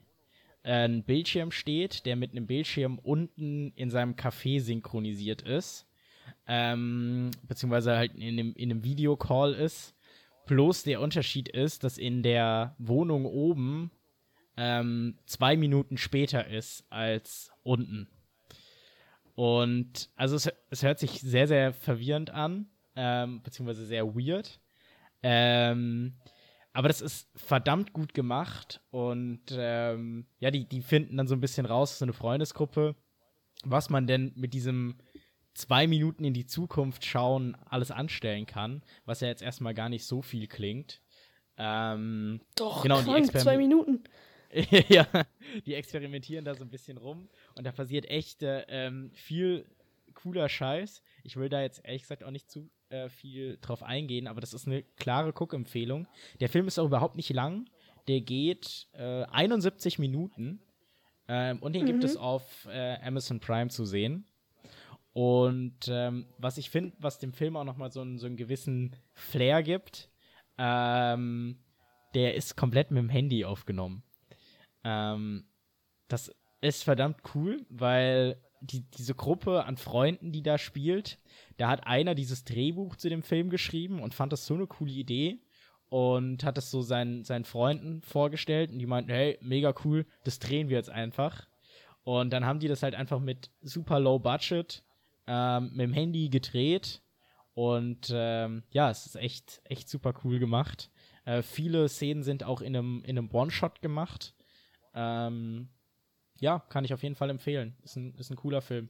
Speaker 1: ein Bildschirm steht, der mit einem Bildschirm unten in seinem Café synchronisiert ist. Ähm, beziehungsweise halt in einem, in einem Videocall ist. Bloß der Unterschied ist, dass in der Wohnung oben ähm, zwei Minuten später ist als unten. Und also es, es hört sich sehr, sehr verwirrend an, ähm, beziehungsweise sehr weird. Ähm, aber das ist verdammt gut gemacht und ähm, ja, die, die finden dann so ein bisschen raus, so eine Freundesgruppe, was man denn mit diesem zwei Minuten in die Zukunft schauen alles anstellen kann, was ja jetzt erstmal gar nicht so viel klingt. Ähm,
Speaker 2: Doch,
Speaker 1: Genau,
Speaker 2: krank, zwei Minuten. *laughs*
Speaker 1: ja, die experimentieren da so ein bisschen rum und da passiert echt äh, ähm, viel cooler Scheiß. Ich will da jetzt ehrlich gesagt auch nicht zu äh, viel drauf eingehen, aber das ist eine klare Guckempfehlung. Der Film ist auch überhaupt nicht lang. Der geht äh, 71 Minuten ähm, und den gibt
Speaker 2: Mhm.
Speaker 1: es auf äh, Amazon Prime zu sehen. Und ähm, was ich finde, was dem Film auch nochmal so, einen- so einen gewissen Flair gibt, ähm, der ist komplett mit dem Handy aufgenommen. Ähm, das ist verdammt cool, weil die, diese Gruppe an Freunden, die da spielt, da hat einer dieses Drehbuch zu dem Film geschrieben und fand das so eine coole Idee. und hat es so seinen, seinen Freunden vorgestellt und die meinten, hey, mega cool, das drehen wir jetzt einfach. Und dann haben die das halt einfach mit super low budget ähm, mit dem Handy gedreht. Und ähm, ja, es ist echt, echt super cool gemacht. Äh, viele Szenen sind auch in einem, in einem One-Shot gemacht. Ähm, ja, kann ich auf jeden Fall empfehlen. Ist ein, ist ein cooler Film.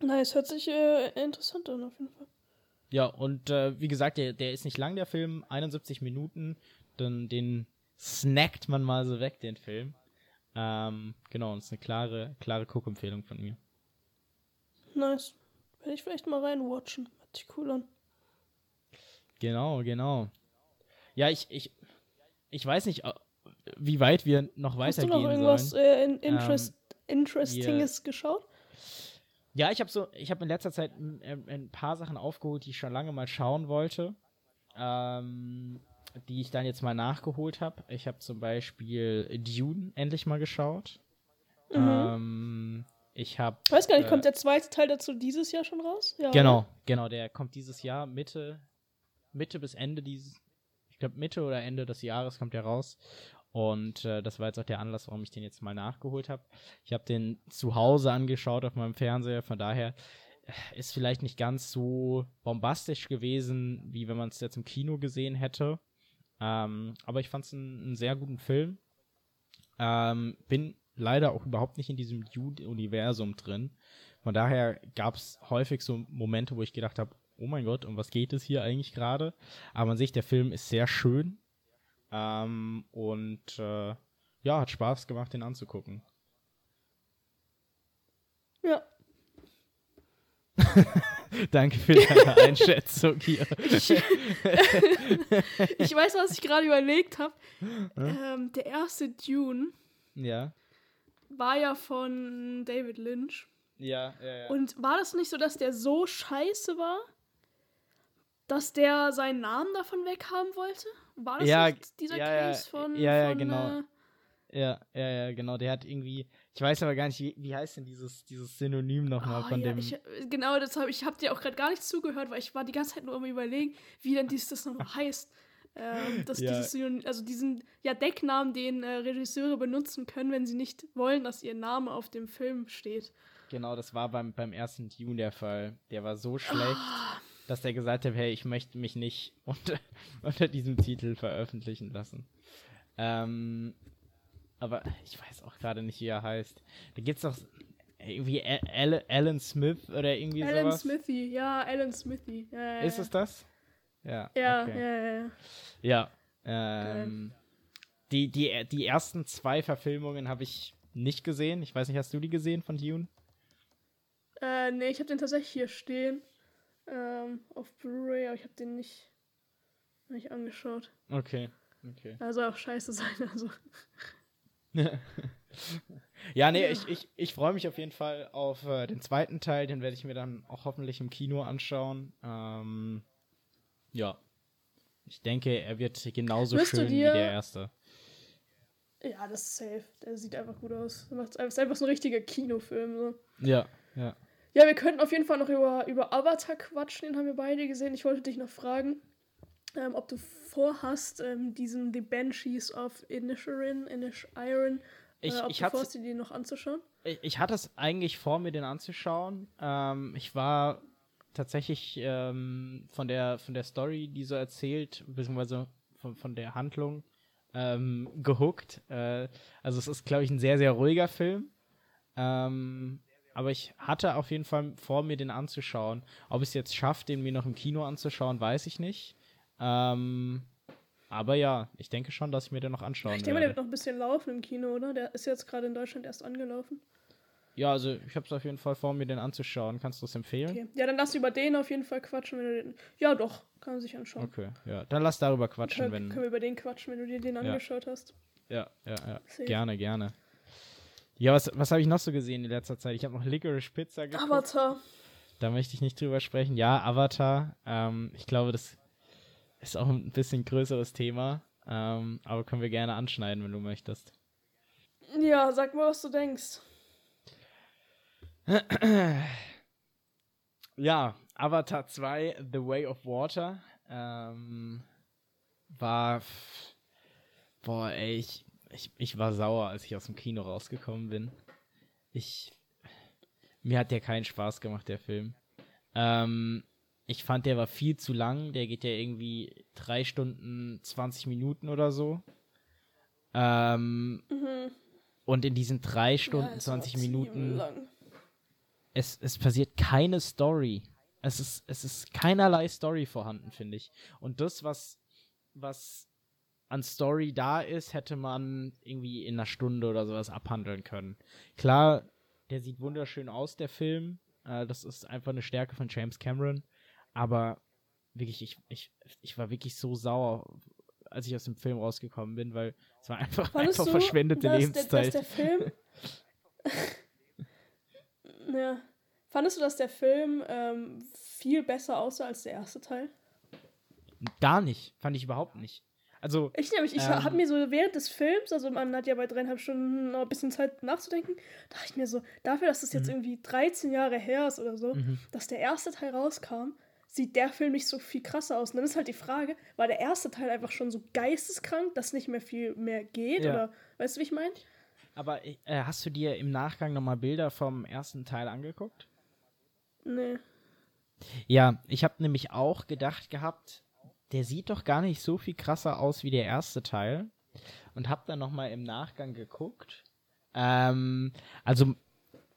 Speaker 2: Nice, hört sich äh, interessant an, auf jeden Fall.
Speaker 1: Ja, und äh, wie gesagt, der, der ist nicht lang, der Film, 71 Minuten. Dann den snackt man mal so weg, den Film. Ähm, genau, und ist eine klare, klare Guckempfehlung von mir.
Speaker 2: Nice. Werde ich vielleicht mal reinwatchen. Hört sich cool an.
Speaker 1: Genau, genau. Ja, ich, ich, ich weiß nicht, wie weit wir noch weitergehen
Speaker 2: Hast du noch irgendwas
Speaker 1: sollen.
Speaker 2: äh, in Interest,
Speaker 1: Ähm,
Speaker 2: Interestinges geschaut?
Speaker 1: Ja, ich habe so, ich habe in letzter Zeit ein, ein paar Sachen aufgeholt, die ich schon lange mal schauen wollte, ähm, die ich dann jetzt mal nachgeholt habe. Ich habe zum Beispiel Dune endlich mal geschaut.
Speaker 2: Mhm.
Speaker 1: Ähm, ich habe
Speaker 2: Weiß gar nicht,
Speaker 1: äh,
Speaker 2: kommt der zweite Teil dazu dieses Jahr schon raus? Ja,
Speaker 1: Genau, genau, der kommt dieses Jahr Mitte, Mitte bis Ende dieses, ich glaube Mitte oder Ende des Jahres kommt der raus. Und äh, das war jetzt auch der Anlass, warum ich den jetzt mal nachgeholt habe. Ich habe den zu Hause angeschaut auf meinem Fernseher, von daher äh, ist vielleicht nicht ganz so bombastisch gewesen, wie wenn man es jetzt im Kino gesehen hätte. Ähm, aber ich fand es einen, sehr guten Film. Ähm, bin leider auch überhaupt nicht in diesem Dune-Universum drin. Von daher gab es häufig so Momente, wo ich gedacht habe, oh mein Gott, um was geht es hier eigentlich gerade? Aber an sich, der Film ist sehr schön. Ähm, und äh, ja, hat Spaß gemacht, den anzugucken.
Speaker 2: Ja. *laughs*
Speaker 1: Danke für deine Einschätzung hier.
Speaker 2: Ich, *laughs* ich weiß, was ich gerade überlegt habe. Ähm, der erste Dune
Speaker 1: ja.
Speaker 2: war ja von David Lynch.
Speaker 1: Ja, ja, ja.
Speaker 2: Und war das nicht so, dass der so scheiße war, dass der seinen Namen davon weghaben wollte? War das
Speaker 1: Ja,
Speaker 2: nicht dieser
Speaker 1: ja,
Speaker 2: Case von.
Speaker 1: ja, ja,
Speaker 2: von,
Speaker 1: genau.
Speaker 2: Äh,
Speaker 1: ja, ja, ja, genau. Der hat irgendwie, ich weiß aber gar nicht, wie, wie heißt denn dieses, dieses Synonym nochmal
Speaker 2: oh,
Speaker 1: von
Speaker 2: ja,
Speaker 1: dem.
Speaker 2: Ich, genau, das hab, ich habe dir auch gerade gar nicht zugehört, weil ich war die ganze Zeit nur am überlegen, wie denn dies das nochmal *laughs* heißt. Ähm, dass
Speaker 1: Ja.
Speaker 2: dieses also diesen ja, Decknamen, den äh, Regisseure benutzen können, wenn sie nicht wollen, dass ihr Name auf dem Film steht.
Speaker 1: Genau, das war beim, beim ersten Dune der Fall. Der war so schlecht,
Speaker 2: Ah.
Speaker 1: Dass der gesagt hat, hey, ich möchte mich nicht *laughs* unter, unter diesem Titel veröffentlichen lassen. Ähm, aber ich weiß auch gerade nicht, wie er heißt. Da gibt's doch irgendwie Al- Al- Alan Smith oder irgendwie
Speaker 2: Alan
Speaker 1: sowas.
Speaker 2: Smithy, ja, Alan Smithy. Ja, ja,
Speaker 1: Ist es das? Ja.
Speaker 2: Ja,
Speaker 1: okay.
Speaker 2: ja, ja, ja.
Speaker 1: Ja. Ähm, die, die, die ersten zwei Verfilmungen habe ich nicht gesehen. Ich weiß nicht, hast du die gesehen von Dune?
Speaker 2: Äh, nee, ich habe den tatsächlich hier stehen. Ähm, auf Blu-ray, aber ich habe den nicht, nicht angeschaut.
Speaker 1: Okay. Okay.
Speaker 2: Also auch scheiße *laughs* sein, also. *laughs*
Speaker 1: ja, nee, ich, ich, ich freue mich auf jeden Fall auf äh, den zweiten Teil. Den werde ich mir dann auch hoffentlich im Kino anschauen. Ähm, ja. Ich denke, er wird genauso
Speaker 2: du
Speaker 1: schön wie der erste.
Speaker 2: Ja, das ist safe. Der sieht einfach gut aus. Macht's einfach- ist einfach so ein richtiger Kinofilm. So.
Speaker 1: Ja, ja.
Speaker 2: Ja, wir könnten auf jeden Fall noch über, über Avatar quatschen. Den haben wir beide gesehen. Ich wollte dich noch fragen, ähm, ob du vorhast, ähm, diesen The Banshees of Inisherin, Inishiren,
Speaker 1: Ich,
Speaker 2: äh, ob
Speaker 1: ich,
Speaker 2: du vorhast, die noch anzuschauen.
Speaker 1: ich, ich hatte es eigentlich vor, mir den anzuschauen. Ähm, ich war tatsächlich ähm, von, der, von der Story, die so erzählt, beziehungsweise von, von der Handlung ähm, gehuckt. Äh, also es ist, glaube ich, ein sehr, sehr ruhiger Film. Ähm, aber ich hatte auf jeden Fall vor, mir den anzuschauen. Ob ich es jetzt schaffe, den mir noch im Kino anzuschauen, weiß ich nicht. Ähm, aber ja, ich denke schon, dass ich mir den noch anschauen
Speaker 2: Ich denke mal, der
Speaker 1: werde.
Speaker 2: wird noch ein bisschen laufen im Kino, oder? Der ist jetzt gerade in Deutschland erst angelaufen.
Speaker 1: Ja, also ich habe es auf jeden Fall vor, mir den anzuschauen. Kannst du es empfehlen?
Speaker 2: Okay. Ja, dann lass über den auf jeden Fall quatschen, wenn du den. Ja, doch, kann man sich anschauen.
Speaker 1: Okay, ja. Dann lass darüber quatschen,
Speaker 2: können,
Speaker 1: wenn.
Speaker 2: können wir über den quatschen, wenn du dir den angeschaut hast.
Speaker 1: Ja, ja, ja.
Speaker 2: Safe.
Speaker 1: Gerne, gerne. Ja, was, was habe ich noch so gesehen in letzter Zeit? Ich habe noch Licorice Pizza geguckt.
Speaker 2: Avatar.
Speaker 1: Da möchte ich nicht drüber sprechen. Ja, Avatar. Ähm, ich glaube, das ist auch ein bisschen größeres Thema. Ähm, aber können wir gerne anschneiden, wenn du möchtest.
Speaker 2: Ja, sag mal, was du denkst. *clears throat*
Speaker 1: Ja, Avatar 2, The Way of Water. Ähm, war. Boah, ey, ich, ich, ich war sauer, als ich aus dem Kino rausgekommen bin. Ich. Mir hat der keinen Spaß gemacht, der Film. Ähm, ich fand, der war viel zu lang. Der geht ja irgendwie drei Stunden 20 Minuten oder so. Ähm,
Speaker 2: Mhm.
Speaker 1: und in diesen drei
Speaker 2: Ja,
Speaker 1: Stunden,
Speaker 2: war
Speaker 1: 20
Speaker 2: ziemlich
Speaker 1: Minuten,
Speaker 2: Lang.
Speaker 1: es, es passiert keine Story. Es ist, es ist keinerlei Story vorhanden, finde ich. Und das, was, was an Story da ist, hätte man irgendwie in einer Stunde oder sowas abhandeln können. Klar, der sieht wunderschön aus, der Film. Äh, das ist einfach eine Stärke von James Cameron. Aber wirklich, ich, ich, ich war wirklich so sauer, als ich aus dem Film rausgekommen bin, weil es war einfach, einfach
Speaker 2: du,
Speaker 1: verschwendete
Speaker 2: dass der,
Speaker 1: Lebenszeit.
Speaker 2: dass der Film. *laughs* ja. Fandest du, dass der Film ähm, viel besser aussah als der erste Teil?
Speaker 1: Gar nicht, fand ich überhaupt nicht. Also,
Speaker 2: Ich nämlich, ich
Speaker 1: Ähm.
Speaker 2: habe mir so während des Films, also man hat ja bei dreieinhalb Stunden noch ein bisschen Zeit nachzudenken, dachte ich mir so, dafür, dass das jetzt
Speaker 1: Mhm.
Speaker 2: irgendwie 13 Jahre her ist oder so,
Speaker 1: mhm.
Speaker 2: dass der erste Teil rauskam, sieht der Film nicht so viel krasser aus. Und dann ist halt die Frage, war der erste Teil einfach schon so geisteskrank, dass nicht mehr viel mehr geht?
Speaker 1: Ja.
Speaker 2: Oder weißt du, wie ich meine?
Speaker 1: Aber äh, hast du dir im Nachgang nochmal Bilder vom ersten Teil angeguckt?
Speaker 2: Nee.
Speaker 1: Ja, ich habe nämlich auch gedacht gehabt, der sieht doch gar nicht so viel krasser aus wie der erste Teil. Und habe dann nochmal im Nachgang geguckt. Ähm, also,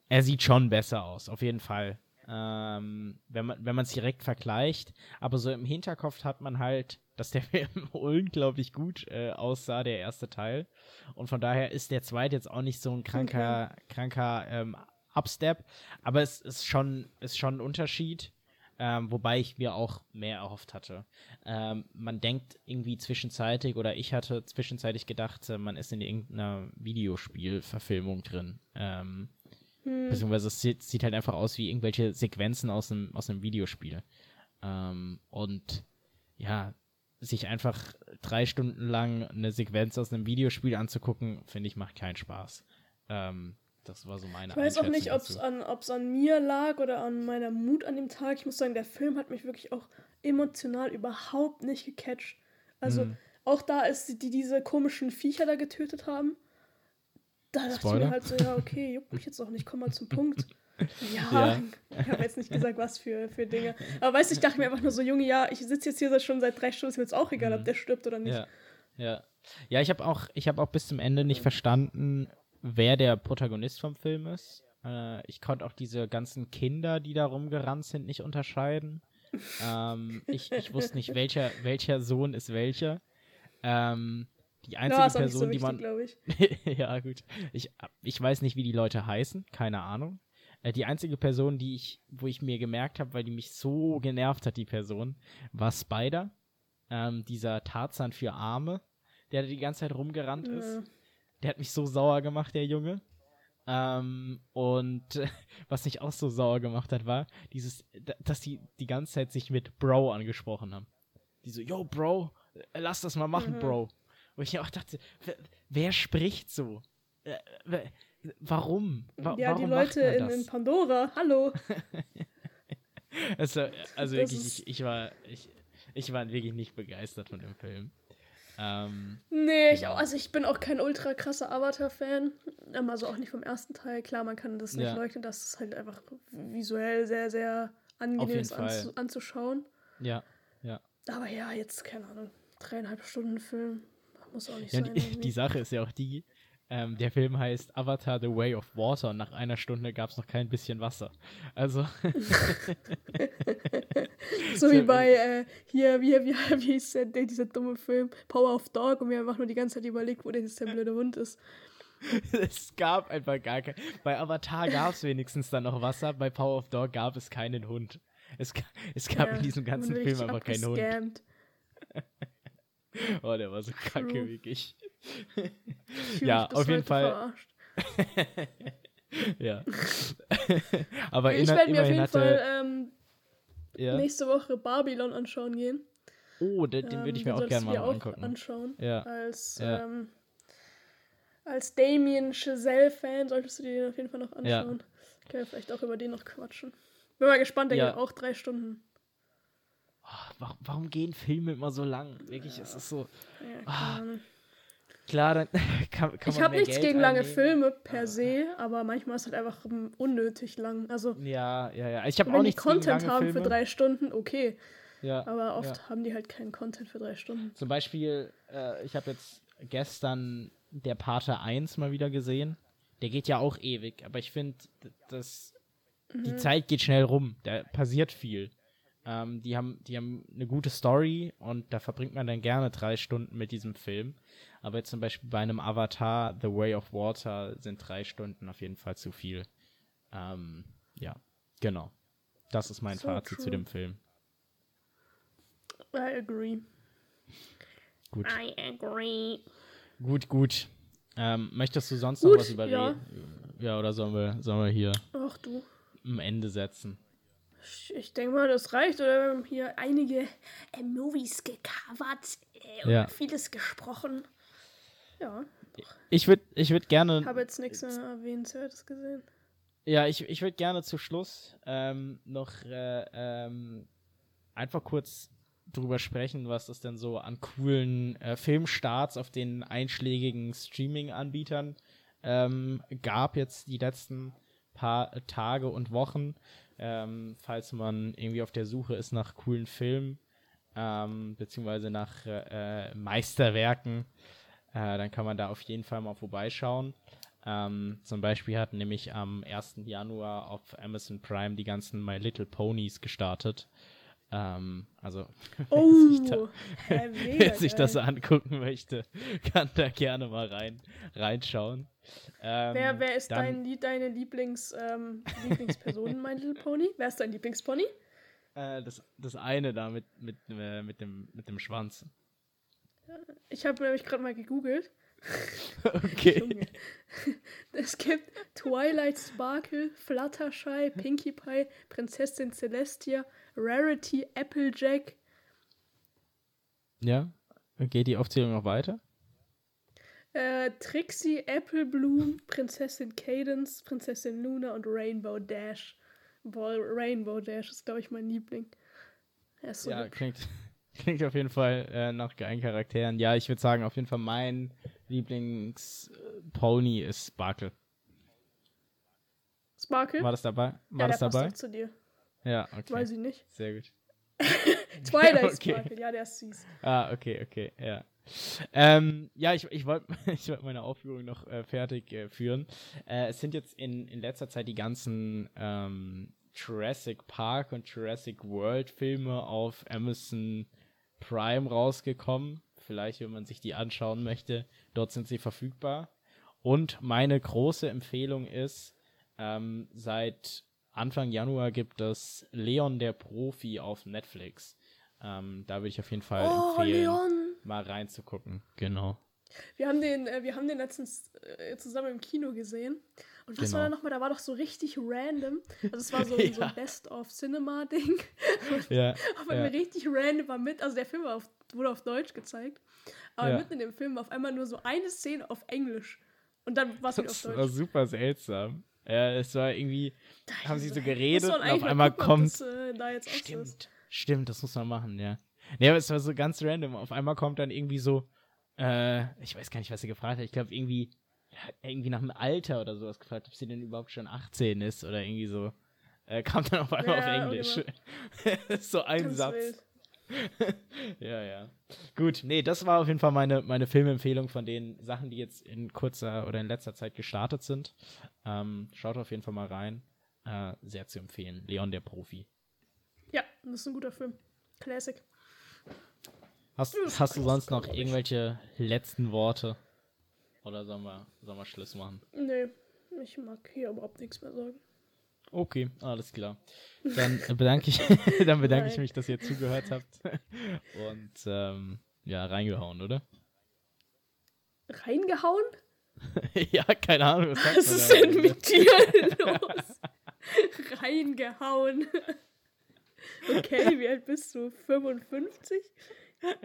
Speaker 1: er sieht schon besser aus, auf jeden Fall. Ähm, wenn man wenn es direkt vergleicht. Aber so im Hinterkopf hat man halt, dass der *laughs* Film unglaublich gut äh, aussah, der erste Teil. Und von daher ist der zweite jetzt auch nicht so ein kranker, kranker ähm, Upstep. Aber es ist schon, ist schon ein Unterschied. Ähm, wobei ich mir auch mehr erhofft hatte. Ähm, man denkt irgendwie zwischenzeitig, oder ich hatte zwischenzeitig gedacht, äh, man ist in irgendeiner Videospielverfilmung drin. Ähm,
Speaker 2: Hm.
Speaker 1: Beziehungsweise es sieht, sieht halt einfach aus wie irgendwelche Sequenzen aus einem, aus einem Videospiel. Ähm, und ja, sich einfach drei Stunden lang eine Sequenz aus einem Videospiel anzugucken, finde ich, macht keinen Spaß. Ähm, das war so meine
Speaker 2: Ich weiß auch nicht, ob es an, ob's an mir lag oder an meiner Mut an dem Tag. Ich muss sagen, der Film hat mich wirklich auch emotional überhaupt nicht gecatcht. Also
Speaker 1: Hm.
Speaker 2: auch da ist die diese komischen Viecher da getötet haben. Da dachte ich
Speaker 1: Spoiler?
Speaker 2: mir halt so, ja, okay, juckt mich jetzt auch nicht, komm mal zum Punkt. *laughs* Ja,
Speaker 1: Ja.
Speaker 2: ich habe jetzt nicht gesagt, was für, für Dinge. Aber weißt du, ich dachte mir einfach nur so, Junge, ja, ich sitze jetzt hier schon seit drei Stunden, ist mir jetzt auch egal,
Speaker 1: Mhm.
Speaker 2: ob der stirbt oder nicht.
Speaker 1: Ja, ja. Ja, ich habe auch, ich hab auch bis zum Ende nicht verstanden, wer der Protagonist vom Film ist. Äh, ich konnte auch diese ganzen Kinder, die da rumgerannt sind, nicht unterscheiden. *laughs* ähm, ich, ich wusste nicht, welcher, welcher Sohn ist welcher. Ähm, die einzige
Speaker 2: Ja, auch nicht so
Speaker 1: Person, die
Speaker 2: wichtig,
Speaker 1: man.
Speaker 2: ich. *laughs*
Speaker 1: ja, gut. Ich, ich weiß nicht, wie die Leute heißen, keine Ahnung. Äh, die einzige Person, die ich, wo ich mir gemerkt habe, weil die mich so genervt hat, die Person, war Spider. Ähm, dieser Tarzan für Arme, der da die ganze Zeit rumgerannt ist. Der hat mich so sauer gemacht, der Junge. Ähm, und *laughs* was mich auch so sauer gemacht hat, war, dieses, da- dass die die ganze Zeit sich mit Bro angesprochen haben. Die so, yo, Bro, äh, lass das mal machen,
Speaker 2: Mhm.
Speaker 1: Bro. Wo ich auch dachte, wer, wer spricht so? Äh, wer, warum? Wa
Speaker 2: ja,
Speaker 1: warum
Speaker 2: die
Speaker 1: macht
Speaker 2: Leute
Speaker 1: man
Speaker 2: in,
Speaker 1: das?
Speaker 2: in Pandora, hallo. *laughs*
Speaker 1: Also, also
Speaker 2: Das
Speaker 1: wirklich, ich, ich war, ich, ich war wirklich nicht begeistert von dem Film. Ähm,
Speaker 2: Nee, ich
Speaker 1: Genau.
Speaker 2: auch, also ich bin auch kein ultra krasser Avatar-Fan. Ähm, Also auch nicht vom ersten Teil. Klar, man kann das nicht
Speaker 1: Ja.
Speaker 2: leugnen, dass es halt einfach visuell sehr, sehr angenehm ist anzu anzuschauen.
Speaker 1: ja, ja.
Speaker 2: Aber ja, jetzt, keine Ahnung, dreieinhalb Stunden Film. Muss auch nicht
Speaker 1: Ja,
Speaker 2: sein. *laughs*
Speaker 1: die, die Sache ist ja auch die, ähm, der Film heißt Avatar The Way of Water und nach einer Stunde gab es noch kein bisschen Wasser. Also, *laughs*
Speaker 2: so wie
Speaker 1: so-
Speaker 2: bei äh, hier, wie, wie, *laughs* wie hieß der, dieser dumme Film Power of Dog und wir haben einfach nur die ganze Zeit überlegt, wo denn jetzt der blöde Hund ist. *laughs*
Speaker 1: es gab einfach gar kein. Bei Avatar gab es wenigstens dann noch Wasser, bei Power of Dog gab es keinen Hund. Es, es gab
Speaker 2: Ja,
Speaker 1: in diesem ganzen Film einfach keinen Hund. Oh, der war so kacke, wirklich. Ja, auf jeden Fall. *laughs* Ja. *laughs* Aber
Speaker 2: Ich werde mir auf jeden
Speaker 1: hatte.
Speaker 2: Fall ähm,
Speaker 1: ja.
Speaker 2: nächste Woche Babylon anschauen gehen.
Speaker 1: Oh, den, den würde ich mir
Speaker 2: Ähm,
Speaker 1: auch gerne mal angucken.
Speaker 2: anschauen.
Speaker 1: Ja.
Speaker 2: Als,
Speaker 1: Ja.
Speaker 2: ähm, als Damien Chazelle-Fan solltest du dir den auf jeden Fall noch
Speaker 1: Ja.
Speaker 2: anschauen. Können wir vielleicht auch über den noch quatschen. Bin mal gespannt, der
Speaker 1: Ja.
Speaker 2: geht auch drei Stunden.
Speaker 1: oh, warum, warum, gehen Filme immer so lang? Wirklich, ja. es ist so.
Speaker 2: Ja, ah,
Speaker 1: klar, dann *laughs* kann, kann
Speaker 2: Ich habe nichts Geld gegen lange Filme per se, aber manchmal ist es halt einfach unnötig lang. Also,
Speaker 1: ja, ja, ja. Ich habe auch nicht
Speaker 2: Content haben Filme. für drei Stunden, okay.
Speaker 1: Ja,
Speaker 2: aber oft
Speaker 1: ja.
Speaker 2: haben die halt keinen Content für drei Stunden.
Speaker 1: Zum Beispiel, äh, ich habe jetzt gestern der Pate 1 mal wieder gesehen. Der geht ja auch ewig, aber ich finde, dass mhm. die Zeit geht schnell rum. Da passiert viel. Ähm, die, haben, die haben eine gute Story und da verbringt man dann gerne drei Stunden mit diesem Film. Aber jetzt zum Beispiel bei einem Avatar, The Way of Water, sind drei Stunden auf jeden Fall zu viel. Ähm, ja, genau. Das ist mein so Fazit true. zu dem Film.
Speaker 2: I agree.
Speaker 1: Gut.
Speaker 2: I agree.
Speaker 1: Gut, gut. Ähm, möchtest du sonst gut, noch was überreden? Ja. ja, oder sollen wir, sollen wir hier
Speaker 2: Ach, du.
Speaker 1: am Ende setzen?
Speaker 2: Ich, ich denke mal, das reicht. Oder wir haben hier einige äh, Movies gecovert äh, und
Speaker 1: Ja.
Speaker 2: vieles gesprochen. Ja,
Speaker 1: Ich würde ich würd gerne.
Speaker 2: ich habe jetzt nichts mehr Erwähnenswertes gesehen.
Speaker 1: Ja, ich, ich würde gerne zu Schluss ähm, noch äh, ähm, einfach kurz drüber sprechen, was es denn so an coolen äh, Filmstarts auf den einschlägigen Streaming-Anbietern ähm, gab jetzt die letzten paar Tage und Wochen. Ähm, falls man irgendwie auf der Suche ist nach coolen Filmen, ähm, beziehungsweise nach äh, Meisterwerken, äh, dann kann man da auf jeden Fall mal vorbeischauen. Ähm, zum Beispiel hat nämlich am 1. Januar auf Amazon Prime die ganzen My Little Ponies gestartet. Ähm, also, *laughs*
Speaker 2: oh,
Speaker 1: wer sich, da,
Speaker 2: ja, *laughs*
Speaker 1: wer sich das angucken möchte, *laughs* kann da gerne mal rein, reinschauen. Ähm,
Speaker 2: wer, wer ist
Speaker 1: dann,
Speaker 2: dein, deine Lieblings, ähm, Lieblingsperson, My Little Pony? Wer ist dein Lieblingspony?
Speaker 1: Äh, das, das eine da mit, mit, äh, mit, dem, mit dem Schwanz.
Speaker 2: Ich habe nämlich gerade mal gegoogelt.
Speaker 1: okay. *laughs*
Speaker 2: Es gibt Twilight Sparkle, Fluttershy, Pinkie Pie, Prinzessin Celestia, Rarity, Applejack.
Speaker 1: Ja. Geht die Aufzählung noch weiter?
Speaker 2: Äh, Trixie, Apple Bloom, Prinzessin Cadence, Prinzessin Luna und Rainbow Dash. Boah, Rainbow Dash ist, glaube ich, mein Liebling.
Speaker 1: So ja, klingt, *laughs* klingt auf jeden Fall äh, nach geilen Charakteren. Ja, ich würde sagen, auf jeden Fall mein Lieblingspony ist Sparkle.
Speaker 2: Sparkle?
Speaker 1: War das dabei? War
Speaker 2: ja,
Speaker 1: das
Speaker 2: der
Speaker 1: dabei?
Speaker 2: Passt zu dir.
Speaker 1: Ja, okay.
Speaker 2: Weiß ich nicht.
Speaker 1: Sehr gut. *laughs* *laughs*
Speaker 2: Twilight
Speaker 1: Okay.
Speaker 2: Sparkle, ja, der ist süß.
Speaker 1: Ah, okay, okay, ja. Ähm, ja, ich, ich wollte ich wollt meine Aufführung noch äh, fertig äh, führen. Äh, es sind jetzt in, in letzter Zeit die ganzen ähm, Jurassic Park und Jurassic World Filme auf Amazon Prime rausgekommen. Vielleicht, wenn man sich die anschauen möchte, dort sind sie verfügbar. Und meine große Empfehlung ist, ähm, seit Anfang Januar gibt es Leon der Profi auf Netflix. Ähm, da würde ich auf jeden Fall
Speaker 2: Oh,
Speaker 1: empfehlen,
Speaker 2: Leon!
Speaker 1: mal reinzugucken. Genau.
Speaker 2: Wir haben den, äh, wir haben den letztens äh, zusammen im Kino gesehen. Und was
Speaker 1: Genau.
Speaker 2: war da nochmal? Da war doch so richtig random. Also es war so, *laughs* so
Speaker 1: Ja.
Speaker 2: ein Best-of-Cinema-Ding. *laughs*
Speaker 1: Ja, *laughs*
Speaker 2: Aber
Speaker 1: ja.
Speaker 2: richtig random war mit, also der Film auf, wurde auf Deutsch gezeigt. Aber
Speaker 1: Ja.
Speaker 2: mitten in dem Film war auf einmal nur so eine Szene auf Englisch. Und dann war es wieder auf
Speaker 1: Das war
Speaker 2: Deutsch.
Speaker 1: super seltsam. Ja, es war irgendwie,
Speaker 2: Da
Speaker 1: haben sie so geredet und auf einmal
Speaker 2: gucken,
Speaker 1: kommt.
Speaker 2: Das, äh, da so.
Speaker 1: Stimmt, stimmt, das muss man machen, ja. Nee, aber es war so ganz random. Auf einmal kommt dann irgendwie so, äh, ich weiß gar nicht, was sie gefragt hat. Ich glaube, irgendwie, irgendwie nach dem Alter oder sowas gefragt, ob sie denn überhaupt schon 18 ist oder irgendwie so. Äh, kam dann auf einmal
Speaker 2: Ja,
Speaker 1: auf Englisch. *laughs* so ein
Speaker 2: Ganz
Speaker 1: Satz. *laughs* ja, ja. Gut, nee, das war auf jeden Fall meine, meine Filmempfehlung von den Sachen, die jetzt in kurzer oder in letzter Zeit gestartet sind. Ähm, schaut auf jeden Fall mal rein. Äh, sehr zu empfehlen. Leon der Profi.
Speaker 2: Ja, das ist ein guter Film. Classic.
Speaker 1: Hast, hast du sonst noch irgendwelche letzten Worte? Oder sollen wir, sollen wir Schluss machen?
Speaker 2: Nee, ich mag hier überhaupt nichts mehr sagen.
Speaker 1: Okay, alles klar. Dann bedanke ich, *laughs* dann bedanke ich mich, dass ihr zugehört habt. Und ähm, ja, reingehauen, oder?
Speaker 2: Reingehauen? *laughs*
Speaker 1: ja, keine Ahnung. Was,
Speaker 2: Was ist denn mit dir los? *laughs* Reingehauen. Okay, wie alt bist du? 55?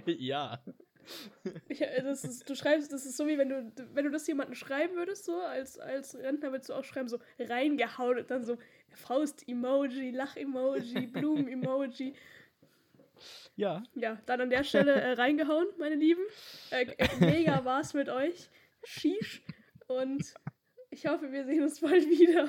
Speaker 1: Ja.
Speaker 2: Äh, das ist, du schreibst, das ist so wie wenn du, wenn du das jemandem schreiben würdest, so als, als Rentner würdest du auch schreiben, so reingehauen und dann so Faust-Emoji, Lach-Emoji, *laughs* Blumen-Emoji.
Speaker 1: Ja.
Speaker 2: Ja, dann an der Stelle äh, reingehauen, meine Lieben. Äh, äh, mega war's mit euch. Sheesh. Und ich hoffe, wir sehen uns bald wieder.